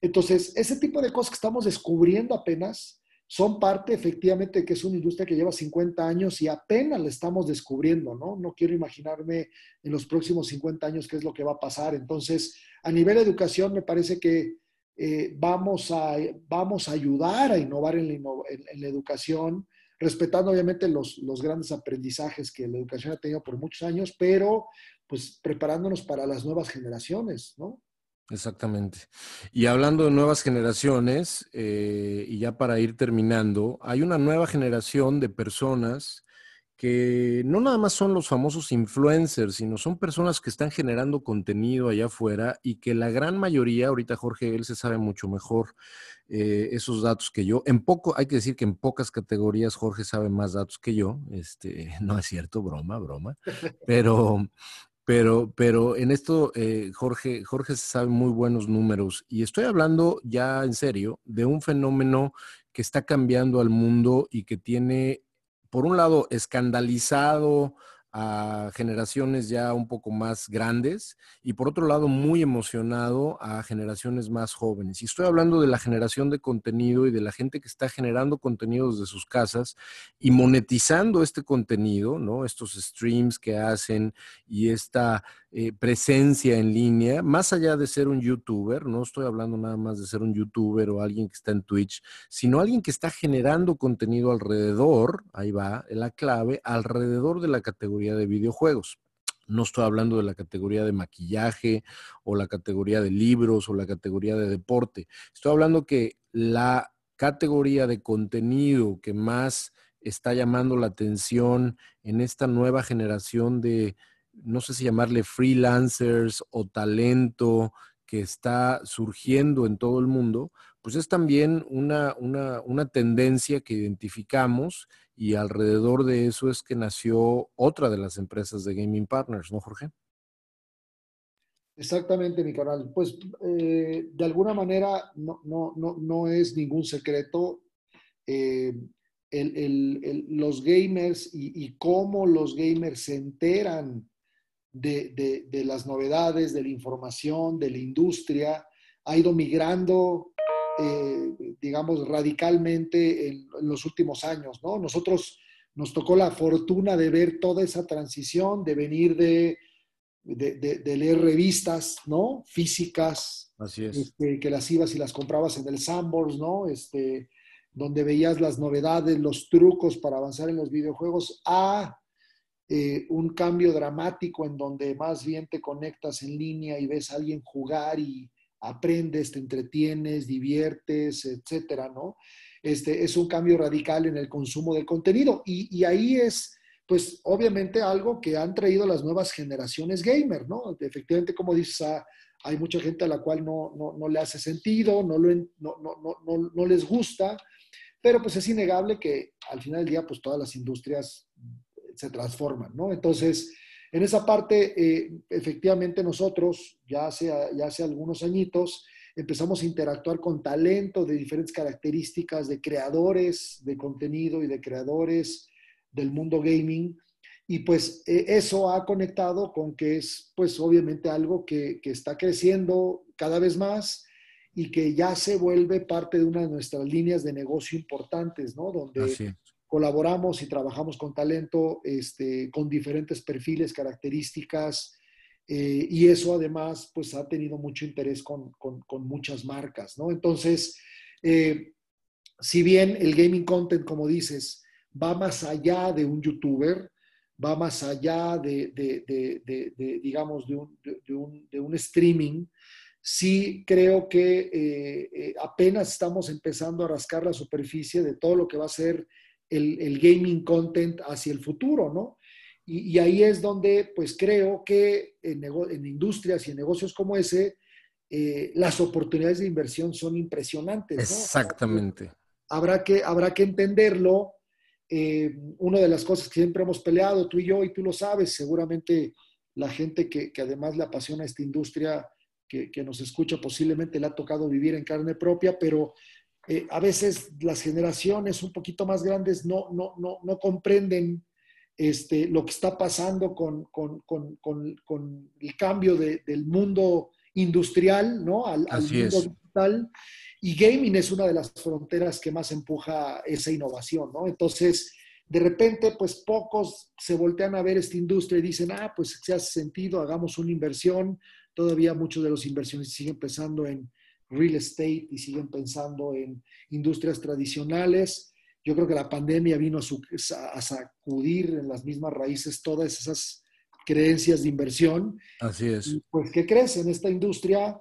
entonces, ese tipo de cosas que estamos descubriendo apenas son parte efectivamente que es una industria que lleva 50 años y apenas la estamos descubriendo, ¿no? No quiero imaginarme en los próximos 50 años qué es lo que va a pasar. Entonces, a nivel de educación, me parece que eh, vamos, a, vamos a ayudar a innovar en la, educación, respetando obviamente los, los, grandes aprendizajes que la educación ha tenido por muchos años, pero pues preparándonos para las nuevas generaciones, ¿no? Exactamente. Y hablando de nuevas generaciones, eh, y ya para ir terminando, hay una nueva generación de personas que no nada más son los famosos influencers, sino son personas que están generando contenido allá afuera y que la gran mayoría, ahorita Jorge, él se sabe mucho mejor eh, esos datos que yo. En poco, hay que decir que en pocas categorías Jorge sabe más datos que yo. Este, no es cierto, broma, broma. Pero pero, pero en esto, eh, Jorge, Jorge sabe muy buenos números y estoy hablando ya en serio de un fenómeno que está cambiando al mundo y que tiene, por un lado, escandalizado a generaciones ya un poco más grandes y por otro lado muy emocionado a generaciones más jóvenes. Y estoy hablando de la generación de contenido y de la gente que está generando contenidos de sus casas y monetizando este contenido, ¿no? Estos streams que hacen y esta eh, presencia en línea, más allá de ser un youtuber, no estoy hablando nada más de ser un youtuber o alguien que está en Twitch, sino alguien que está generando contenido alrededor, ahí va la clave, alrededor de la categoría de videojuegos. No estoy hablando de la categoría de maquillaje o la categoría de libros o la categoría de deporte. Estoy hablando que la categoría de contenido que más está llamando la atención en esta nueva generación de, no sé si llamarle freelancers o talento que está surgiendo en todo el mundo, pues es también una, una, tendencia que identificamos y alrededor de eso es que nació otra de las empresas de Gaming Partners, ¿no, Jorge? Exactamente, mi canal. Pues eh, de alguna manera no, no, es ningún secreto eh, los gamers y, y, cómo los gamers se enteran de, las novedades, de la información, de la industria, ha ido migrando, eh, digamos, radicalmente en, los últimos años, ¿no? Nosotros nos tocó la fortuna de ver toda esa transición, de venir de, de, leer revistas, ¿no? Físicas. Así es. Este, que las ibas y las comprabas en el Sandbox, ¿no? Este, donde veías las novedades, los trucos para avanzar en los videojuegos, a eh, un cambio dramático en donde más bien te conectas en línea y ves a alguien jugar y aprendes, te entretienes, diviertes, etcétera, ¿no? Este, es un cambio radical en el consumo del contenido y, ahí es, pues, obviamente algo que han traído las nuevas generaciones gamer, ¿no? Efectivamente, como dices, ah, hay mucha gente a la cual no, no, le hace sentido, no, lo, no, no les gusta, pero pues es innegable que al final del día, pues todas las industrias se transforman, ¿no? Entonces, en esa parte, eh, efectivamente nosotros, ya hace, ya hace algunos añitos, empezamos a interactuar con talento de diferentes características, de creadores de contenido y de creadores del mundo gaming. Y pues eh, eso ha conectado con que es, pues obviamente algo que, que, está creciendo cada vez más y que ya se vuelve parte de una de nuestras líneas de negocio importantes, ¿no? Donde colaboramos y trabajamos con talento este, con diferentes perfiles, características, eh, y eso además pues ha tenido mucho interés con, muchas marcas, ¿no? Entonces, eh, si bien el gaming content, como dices, va más allá de un youtuber, va más allá de, digamos, de un, de un, streaming, sí creo que eh, apenas estamos empezando a rascar la superficie de todo lo que va a ser el, gaming content hacia el futuro, ¿no? Y, ahí es donde, pues creo que en, industrias y en negocios como ese, eh, las oportunidades de inversión son impresionantes. ¿no? Exactamente. Habrá que, habrá que entenderlo. Eh, una de las cosas que siempre hemos peleado, tú y yo, y tú lo sabes, seguramente la gente que, además le apasiona esta industria, que, que, nos escucha, posiblemente le ha tocado vivir en carne propia, pero eh, a veces las generaciones un poquito más grandes no, no, no, no comprenden este, lo que está pasando con, el cambio del mundo industrial ¿no? al, mundo digital. Y gaming es una de las fronteras que más empuja esa innovación, ¿no? Entonces, de repente, pues pocos se voltean a ver esta industria y dicen, ah, pues si hace sentido, hagamos una inversión. Todavía muchos de los inversionistas siguen pensando en real estate y siguen pensando en industrias tradicionales. Yo creo que la pandemia vino a, sacudir en las mismas raíces todas esas creencias de inversión. Así es. pues, ¿qué crees? En esta industria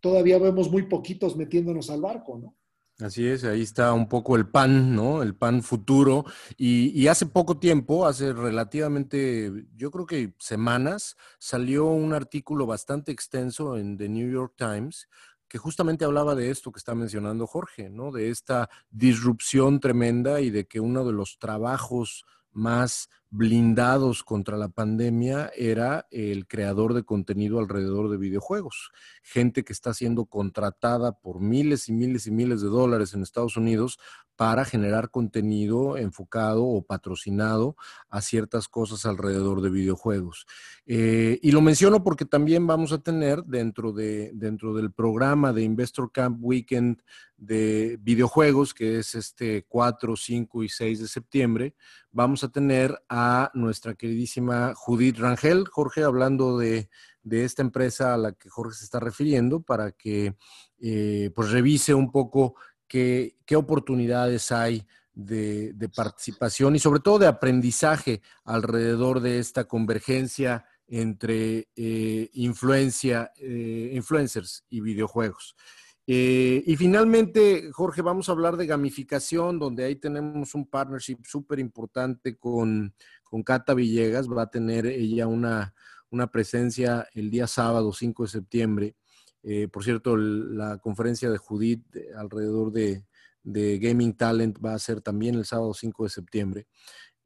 todavía vemos muy poquitos metiéndonos al barco, ¿no? Así es, ahí está un poco el pan, ¿no? El pan futuro. Y, hace poco tiempo, hace relativamente, yo creo que semanas, salió un artículo bastante extenso en The New York Times que justamente hablaba de esto que está mencionando Jorge, ¿no? De esta disrupción tremenda y de que uno de los trabajos más blindados contra la pandemia era el creador de contenido alrededor de videojuegos. Gente que está siendo contratada por miles y miles y miles de dólares en Estados Unidos para generar contenido enfocado o patrocinado a ciertas cosas alrededor de videojuegos. Eh, y lo menciono porque también vamos a tener dentro, de, dentro del programa de Investor Camp Weekend de videojuegos, que es este 4, 5 y 6 de septiembre, vamos a tener a nuestra queridísima Judith Rangel, Jorge, hablando de, esta empresa a la que Jorge se está refiriendo, para que eh, pues revise un poco qué, oportunidades hay de, participación y sobre todo de aprendizaje alrededor de esta convergencia entre eh, influencia, eh, influencers y videojuegos. Eh, y finalmente, Jorge, vamos a hablar de gamificación, donde ahí tenemos un partnership súper importante con, con Cata Villegas. Va a tener ella una, presencia el día sábado 5 de septiembre. Eh, por cierto, la conferencia de Judith alrededor de, de, Gaming Talent va a ser también el sábado 5 de septiembre.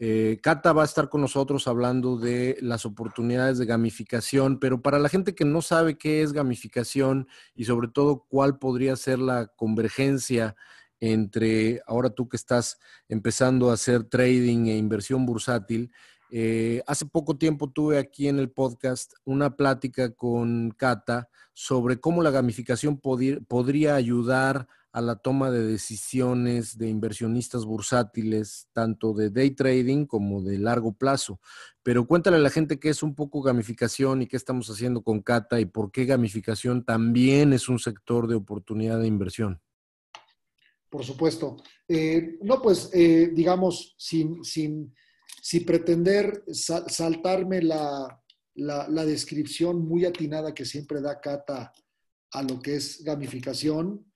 Eh, Cata va a estar con nosotros hablando de las oportunidades de gamificación, pero para la gente que no sabe qué es gamificación y sobre todo cuál podría ser la convergencia entre ahora tú que estás empezando a hacer trading e inversión bursátil, eh, hace poco tiempo tuve aquí en el podcast una plática con Cata sobre cómo la gamificación podría ayudar a la toma de decisiones de inversionistas bursátiles, tanto de day trading como de largo plazo. Pero cuéntale a la gente qué es un poco gamificación y qué estamos haciendo con Cata y por qué gamificación también es un sector de oportunidad de inversión. Por supuesto. Eh, no, pues, eh, digamos, sin, sin, sin pretender saltarme la, la descripción muy atinada que siempre da Cata a lo que es gamificación,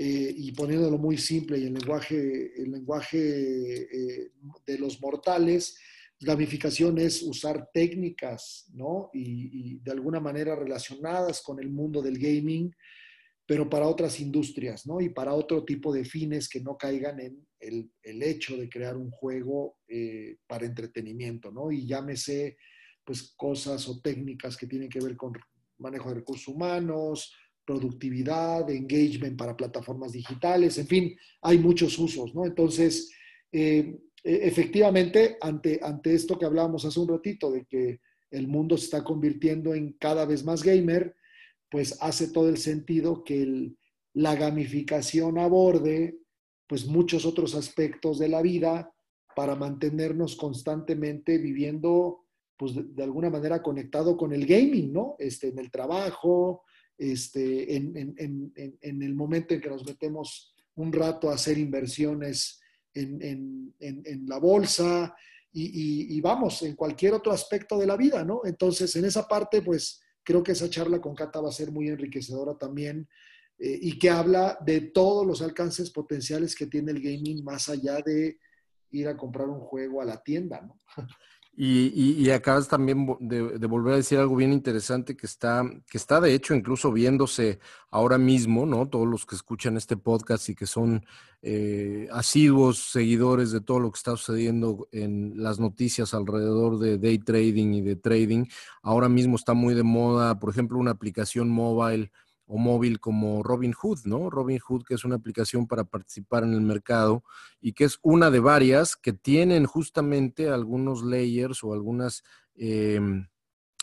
eh, y poniéndolo muy simple y en lenguaje, el lenguaje eh, de los mortales, gamificación es usar técnicas, ¿no? Y, de alguna manera relacionadas con el mundo del gaming, pero para otras industrias, ¿no? Y para otro tipo de fines que no caigan en el, hecho de crear un juego eh, para entretenimiento, ¿no? Y llámese, pues, cosas o técnicas que tienen que ver con manejo de recursos humanos, productividad, engagement para plataformas digitales, en fin, hay muchos usos, ¿no? Entonces, eh, e, efectivamente, ante, ante esto que hablábamos hace un ratito, de que el mundo se está convirtiendo en cada vez más gamer, pues hace todo el sentido que la gamificación aborde pues muchos otros aspectos de la vida para mantenernos constantemente viviendo pues de, alguna manera conectado con el gaming, ¿no? Este, en el trabajo, este, en, el momento en que nos metemos un rato a hacer inversiones en, la bolsa y, vamos, en cualquier otro aspecto de la vida, ¿no? Entonces, en esa parte, pues creo que esa charla con Cata va a ser muy enriquecedora también eh, y que habla de todos los alcances potenciales que tiene el gaming más allá de ir a comprar un juego a la tienda, ¿no? Y, acabas también de, volver a decir algo bien interesante que está, que está de hecho incluso viéndose ahora mismo, ¿no? Todos los que escuchan este podcast y que son eh, asiduos seguidores de todo lo que está sucediendo en las noticias alrededor de day trading y de trading, ahora mismo está muy de moda, por ejemplo, una aplicación mobile o móvil como Robinhood, ¿no? Robinhood, que es una aplicación para participar en el mercado y que es una de varias que tienen justamente algunos layers o algunas... Em,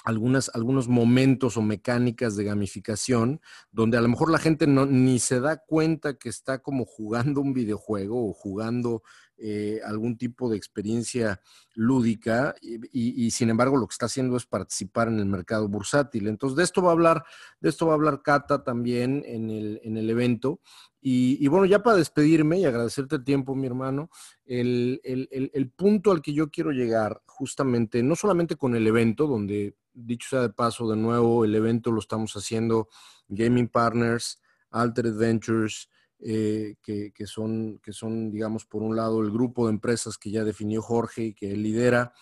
algunas, algunos momentos o mecánicas de gamificación donde a lo mejor la gente no, ni se da cuenta que está como jugando un videojuego o jugando eh, algún tipo de experiencia lúdica y, sin embargo lo que está haciendo es participar en el mercado bursátil. Entonces de esto va a hablar, de esto va a hablar Cata también en el, en el evento. Y, bueno, ya para despedirme y agradecerte el tiempo, mi hermano, el, el, el, punto al que yo quiero llegar justamente, no solamente con el evento, donde dicho sea de paso, de nuevo, el evento lo estamos haciendo Gaming Partners, Altered Ventures, eh, que, son, que son, digamos, por un lado el grupo de empresas que ya definió Jorge y que él lidera,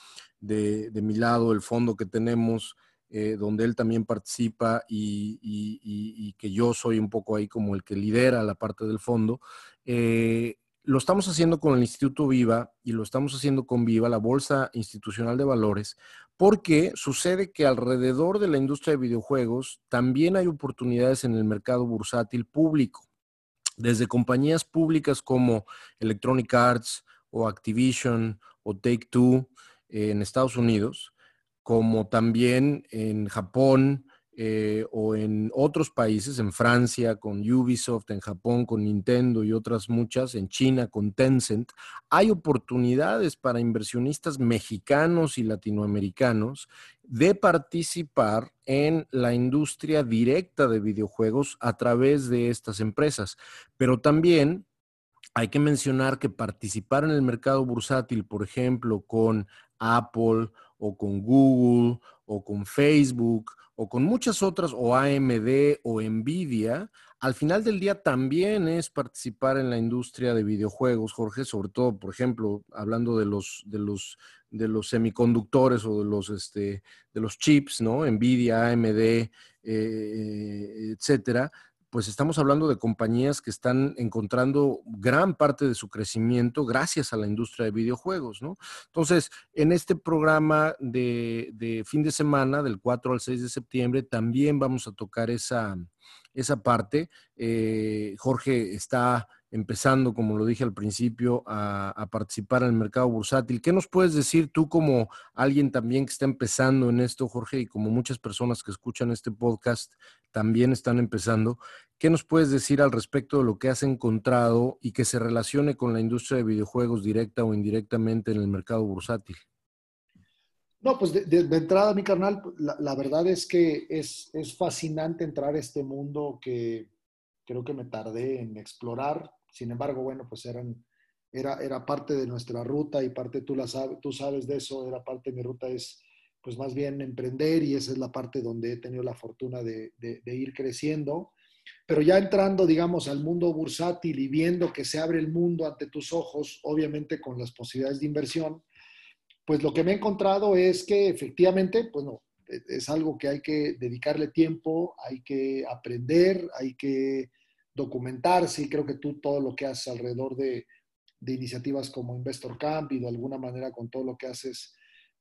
de, mi lado el fondo que tenemos, eh, donde él también participa y, que yo soy un poco ahí como el que lidera la parte del fondo. Eh, lo estamos haciendo con el Instituto Viva y lo estamos haciendo con Viva, la Bolsa Institucional de Valores, porque sucede que alrededor de la industria de videojuegos también hay oportunidades en el mercado bursátil público desde compañías públicas como Electronic Arts o Activision o Take Two en Estados Unidos, como también en Japón eh, o en otros países, en Francia con Ubisoft, en Japón con Nintendo y otras muchas, en China con Tencent, hay oportunidades para inversionistas mexicanos y latinoamericanos de participar en la industria directa de videojuegos a través de estas empresas. Pero también hay que mencionar que participar en el mercado bursátil, por ejemplo, con Apple o con Google o con Facebook o con muchas otras, o AMD o Nvidia, al final del día también es participar en la industria de videojuegos, Jorge, sobre todo, por ejemplo, hablando de los, de los, de los semiconductores o de los, este, de los chips, ¿no? Nvidia, AMD, eh, etcétera pues estamos hablando de compañías que están encontrando gran parte de su crecimiento gracias a la industria de videojuegos, ¿no? Entonces, en este programa de, fin de semana, del 4 al 6 de septiembre, también vamos a tocar esa, esa parte. Eh, Jorge está empezando, como lo dije al principio, a, participar en el mercado bursátil. ¿Qué nos puedes decir tú como alguien también que está empezando en esto, Jorge, y como muchas personas que escuchan este podcast también están empezando? ¿Qué nos puedes decir al respecto de lo que has encontrado y que se relacione con la industria de videojuegos directa o indirectamente en el mercado bursátil? No, pues de, entrada, mi carnal, la, la, verdad es que es, es fascinante entrar a este mundo que creo que me tardé en explorar sin embargo, bueno, pues eran, era, era parte de nuestra ruta y parte, tú, la sabes, tú sabes de eso, era parte de mi ruta es pues más bien emprender y esa es la parte donde he tenido la fortuna de, ir creciendo. Pero ya entrando, digamos, al mundo bursátil y viendo que se abre el mundo ante tus ojos, obviamente con las posibilidades de inversión, pues lo que me he encontrado es que efectivamente, pues no, es algo que hay que dedicarle tiempo, hay que aprender, hay que documentarse y creo que tú todo lo que haces alrededor de, iniciativas como Investor Camp y de alguna manera con todo lo que haces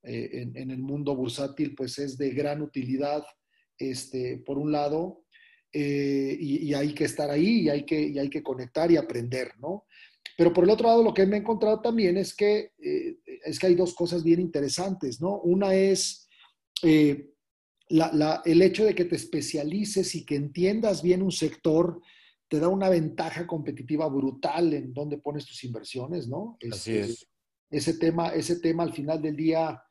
eh, en, el mundo bursátil, pues es de gran utilidad, este, por un lado, eh, y, hay que estar ahí y hay que, hay que conectar y aprender, ¿no? Pero por el otro lado, lo que me he encontrado también es que, eh, es que hay dos cosas bien interesantes, ¿no? Una es el hecho de que te especialices y que entiendas bien un sector te da una ventaja competitiva brutal en dónde pones tus inversiones, ¿no? Así este, es. Ese tema, ese tema al final del día,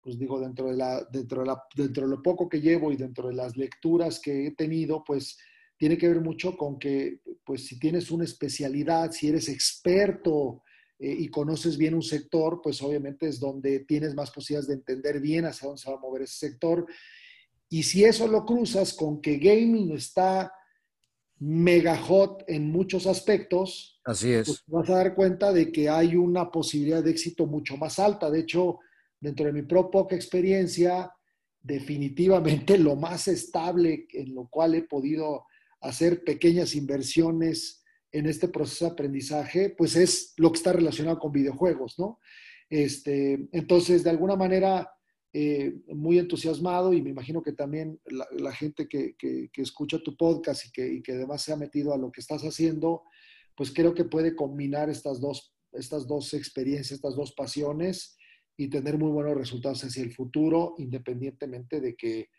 pues digo, dentro de, la, dentro, de la, dentro de lo poco que llevo y dentro de las lecturas que he tenido, pues tiene que ver mucho con que, pues si tienes una especialidad, si eres experto eh, y conoces bien un sector, pues obviamente es donde tienes más posibilidades de entender bien hacia dónde se va a mover ese sector. Y si eso lo cruzas con que gaming está mega hot en muchos aspectos, Así es. Pues vas a dar cuenta de que hay una posibilidad de éxito mucho más alta. De hecho, dentro de mi propia experiencia, definitivamente lo más estable en lo cual he podido hacer pequeñas inversiones en este proceso de aprendizaje, pues es lo que está relacionado con videojuegos, ¿no? Este, entonces, de alguna manera, eh, muy entusiasmado y me imagino que también la, gente que, escucha tu podcast y que, y que además se ha metido a lo que estás haciendo, pues creo que puede combinar estas dos, estas dos experiencias, estas dos pasiones y tener muy buenos resultados hacia el futuro, independientemente de que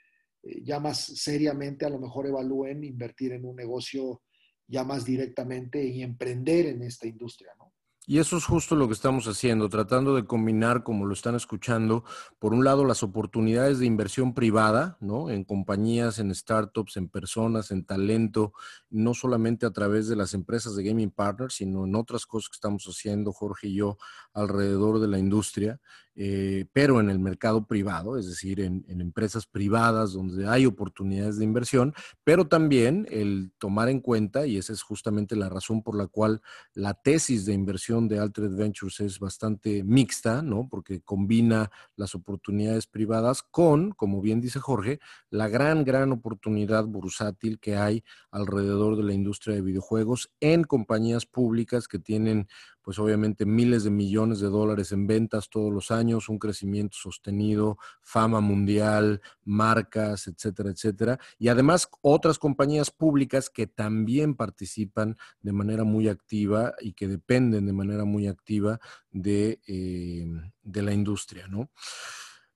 eh, ya más seriamente a lo mejor evalúen invertir en un negocio ya más directamente y emprender en esta industria, ¿no? Y eso es justo lo que estamos haciendo, tratando de combinar, como lo están escuchando, por un lado las oportunidades de inversión privada, ¿no? En compañías, en startups, en personas, en talento, no solamente a través de las empresas de Gaming Partners, sino en otras cosas que estamos haciendo, Jorge y yo, alrededor de la industria. Eh, pero en el mercado privado, es decir, en, empresas privadas donde hay oportunidades de inversión, pero también el tomar en cuenta, y esa es justamente la razón por la cual la tesis de inversión de Altered Ventures es bastante mixta, ¿no? Porque combina las oportunidades privadas con, como bien dice Jorge, la gran, gran oportunidad bursátil que hay alrededor de la industria de videojuegos en compañías públicas que tienen pues obviamente miles de millones de dólares en ventas todos los años, un crecimiento sostenido, fama mundial, marcas, etcétera, etcétera. Y además otras compañías públicas que también participan de manera muy activa y que dependen de manera muy activa de, eh, de la industria, ¿no?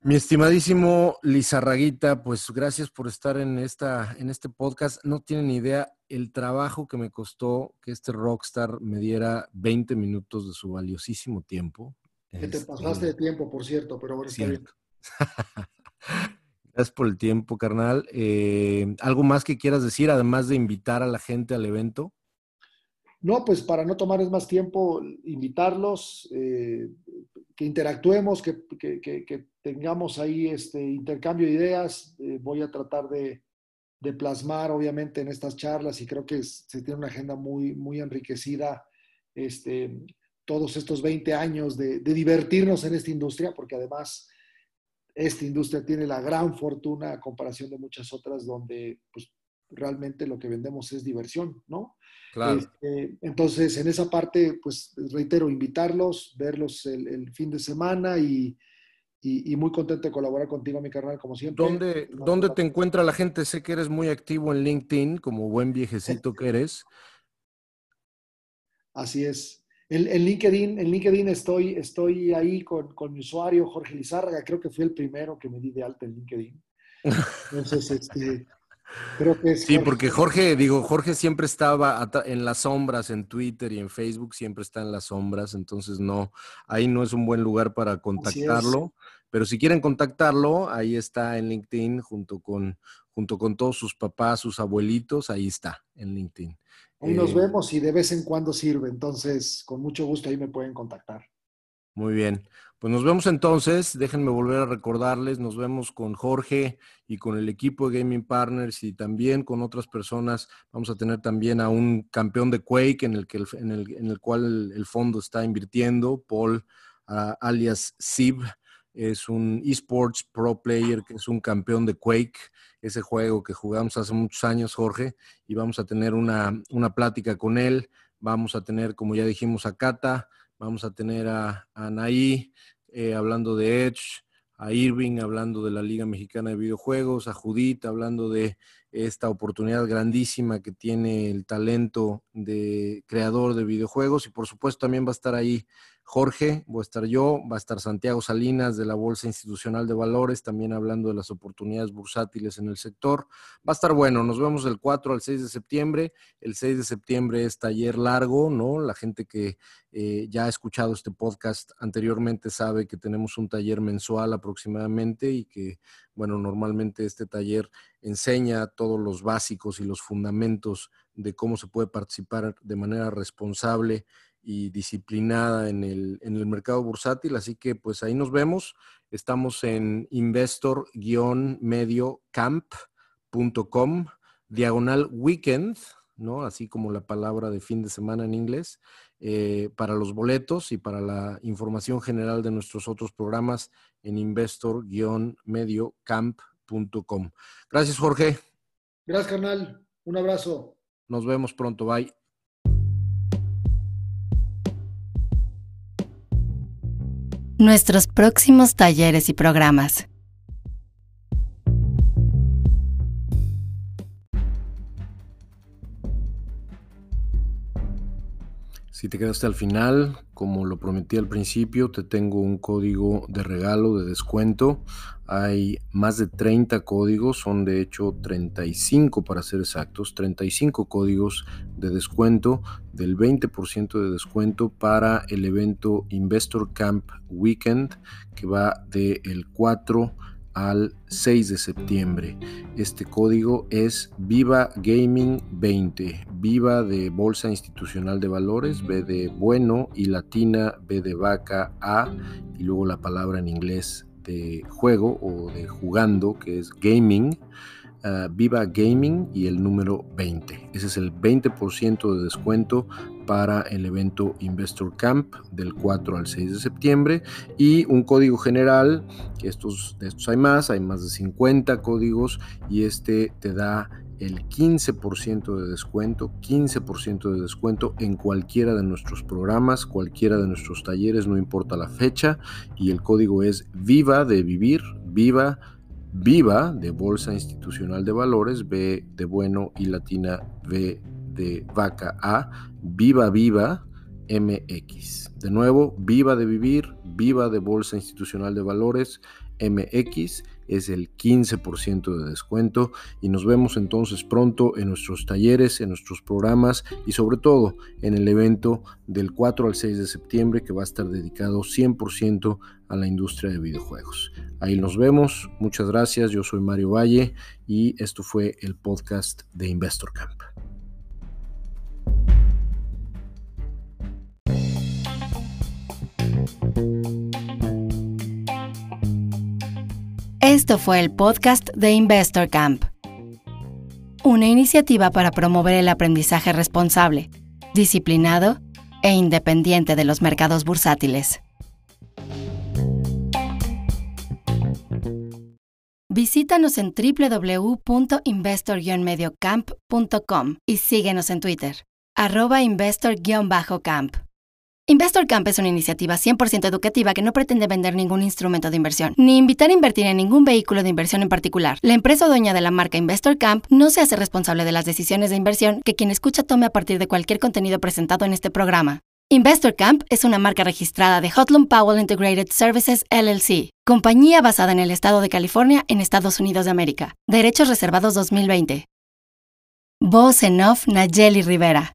Mi estimadísimo Lizarraguita, pues gracias por estar en, esta, en este podcast. No tienen idea el trabajo que me costó que este rockstar me diera 20 minutos de su valiosísimo tiempo. Que te pasaste de tiempo, por cierto, pero bueno, está bien. Gracias por el tiempo, carnal. Eh, ¿Algo más que quieras decir, además de invitar a la gente al evento? No, pues para no tomarles más tiempo, invitarlos, eh, que interactuemos, que, tengamos ahí este intercambio de ideas. Eh, voy a tratar de, plasmar, obviamente, en estas charlas y creo que se tiene una agenda muy, muy enriquecida. Este, todos estos 20 años de, divertirnos en esta industria, porque además esta industria tiene la gran fortuna a comparación de muchas otras donde pues, realmente lo que vendemos es diversión, ¿no? Claro. Este, entonces, en esa parte, pues reitero, invitarlos, verlos el, fin de semana y, muy contento de colaborar contigo, mi carnal, como siempre. ¿Dónde, ¿Dónde te encuentra la gente? Sé que eres muy activo en LinkedIn, como buen viejecito que eres. Así es. En, LinkedIn, en LinkedIn estoy, estoy ahí con, con mi usuario, Jorge Lizárraga. Creo que fui el primero que me di de alta en LinkedIn. Entonces, este, sí, porque Jorge, digo, Jorge siempre estaba en las sombras en Twitter y en Facebook, siempre está en las sombras, entonces no, ahí no es un buen lugar para contactarlo. Pero si quieren contactarlo, ahí está en LinkedIn junto con, junto con todos sus papás, sus abuelitos, ahí está en LinkedIn. Ahí nos eh, vemos y de vez en cuando sirve, entonces con mucho gusto ahí me pueden contactar. Muy bien. Pues nos vemos entonces. Déjenme volver a recordarles. Nos vemos con Jorge y con el equipo de Gaming Partners y también con otras personas. Vamos a tener también a un campeón de Quake en el, que en el, cual el, fondo está invirtiendo, Paul, alias Sib. Es un esports pro player que es un campeón de Quake, ese juego que jugamos hace muchos años, Jorge, y vamos a tener una, una plática con él. Vamos a tener, como ya dijimos, a Cata Vamos a tener a, Anaí eh, hablando de Edge, a Irving hablando de la Liga Mexicana de Videojuegos, a Judith hablando de esta oportunidad grandísima que tiene el talento de creador de videojuegos y por supuesto también va a estar ahí Jorge, voy a estar yo, va a estar Santiago Salinas de la Bolsa Institucional de Valores, también hablando de las oportunidades bursátiles en el sector. Va a estar bueno, nos vemos del 4 al 6 de septiembre. El 6 de septiembre es taller largo, ¿no? La gente que eh, ya ha escuchado este podcast anteriormente sabe que tenemos un taller mensual aproximadamente y que, bueno, normalmente este taller enseña todos los básicos y los fundamentos de cómo se puede participar de manera responsable y disciplinada en el, en el mercado bursátil. Así que pues ahí nos vemos. Estamos en investor-mediocamp.com, diagonal weekend, ¿no? Así como la palabra de fin de semana en inglés, eh, para los boletos y para la información general de nuestros otros programas en investor-mediocamp.com. Gracias, Jorge. Gracias, carnal. Un abrazo. Nos vemos pronto. Bye. Nuestros próximos talleres y programas. Si te quedaste al final, como lo prometí al principio, te tengo un código de regalo, de descuento. Hay más de 30 códigos, son de hecho 35 para ser exactos, 35 códigos de descuento del 20% de descuento para el evento Investor Camp Weekend que va del 4 al 6 de septiembre. Este código es Viva Gaming 20, Viva de Bolsa Institucional de Valores, B de bueno y latina, B de vaca, A y luego la palabra en inglés de juego o de jugando, que es gaming. Ah, Viva Gaming y el número 20. Ese es el 20% de descuento para el evento Investor Camp del 4 al 6 de septiembre y un código general, estos, de estos hay más, hay más de 50 códigos y este te da el 15% de descuento, 15% de descuento en cualquiera de nuestros programas, cualquiera de nuestros talleres, no importa la fecha, y el código es VIVA de vivir, VIVA, VIVA de Bolsa Institucional de Valores, B de bueno y latina V de vaca A, Viva Viva MX. De nuevo, Viva de Vivir, Viva de Bolsa Institucional de Valores MX es el 15% de descuento y nos vemos entonces pronto en nuestros talleres, en nuestros programas y sobre todo en el evento del 4 al 6 de septiembre que va a estar dedicado 100% a la industria de videojuegos. Ahí nos vemos, muchas gracias, yo soy Mario Valle y esto fue el podcast de Investor Camp. Esto fue el podcast de Investor Camp, una iniciativa para promover el aprendizaje responsable, disciplinado e independiente de los mercados bursátiles. Visítanos en www.investor-mediocamp.com y síguenos en Twitter, arroba investor-camp. Investor Camp es una iniciativa 100% educativa que no pretende vender ningún instrumento de inversión, ni invitar a invertir en ningún vehículo de inversión en particular. La empresa dueña de la marca Investor Camp no se hace responsable de las decisiones de inversión que quien escucha tome a partir de cualquier contenido presentado en este programa. Investor Camp es una marca registrada de Hotlum Powell Integrated Services LLC, compañía basada en el estado de California en Estados Unidos de América. Derechos reservados 2020. Voz en Nayeli Rivera.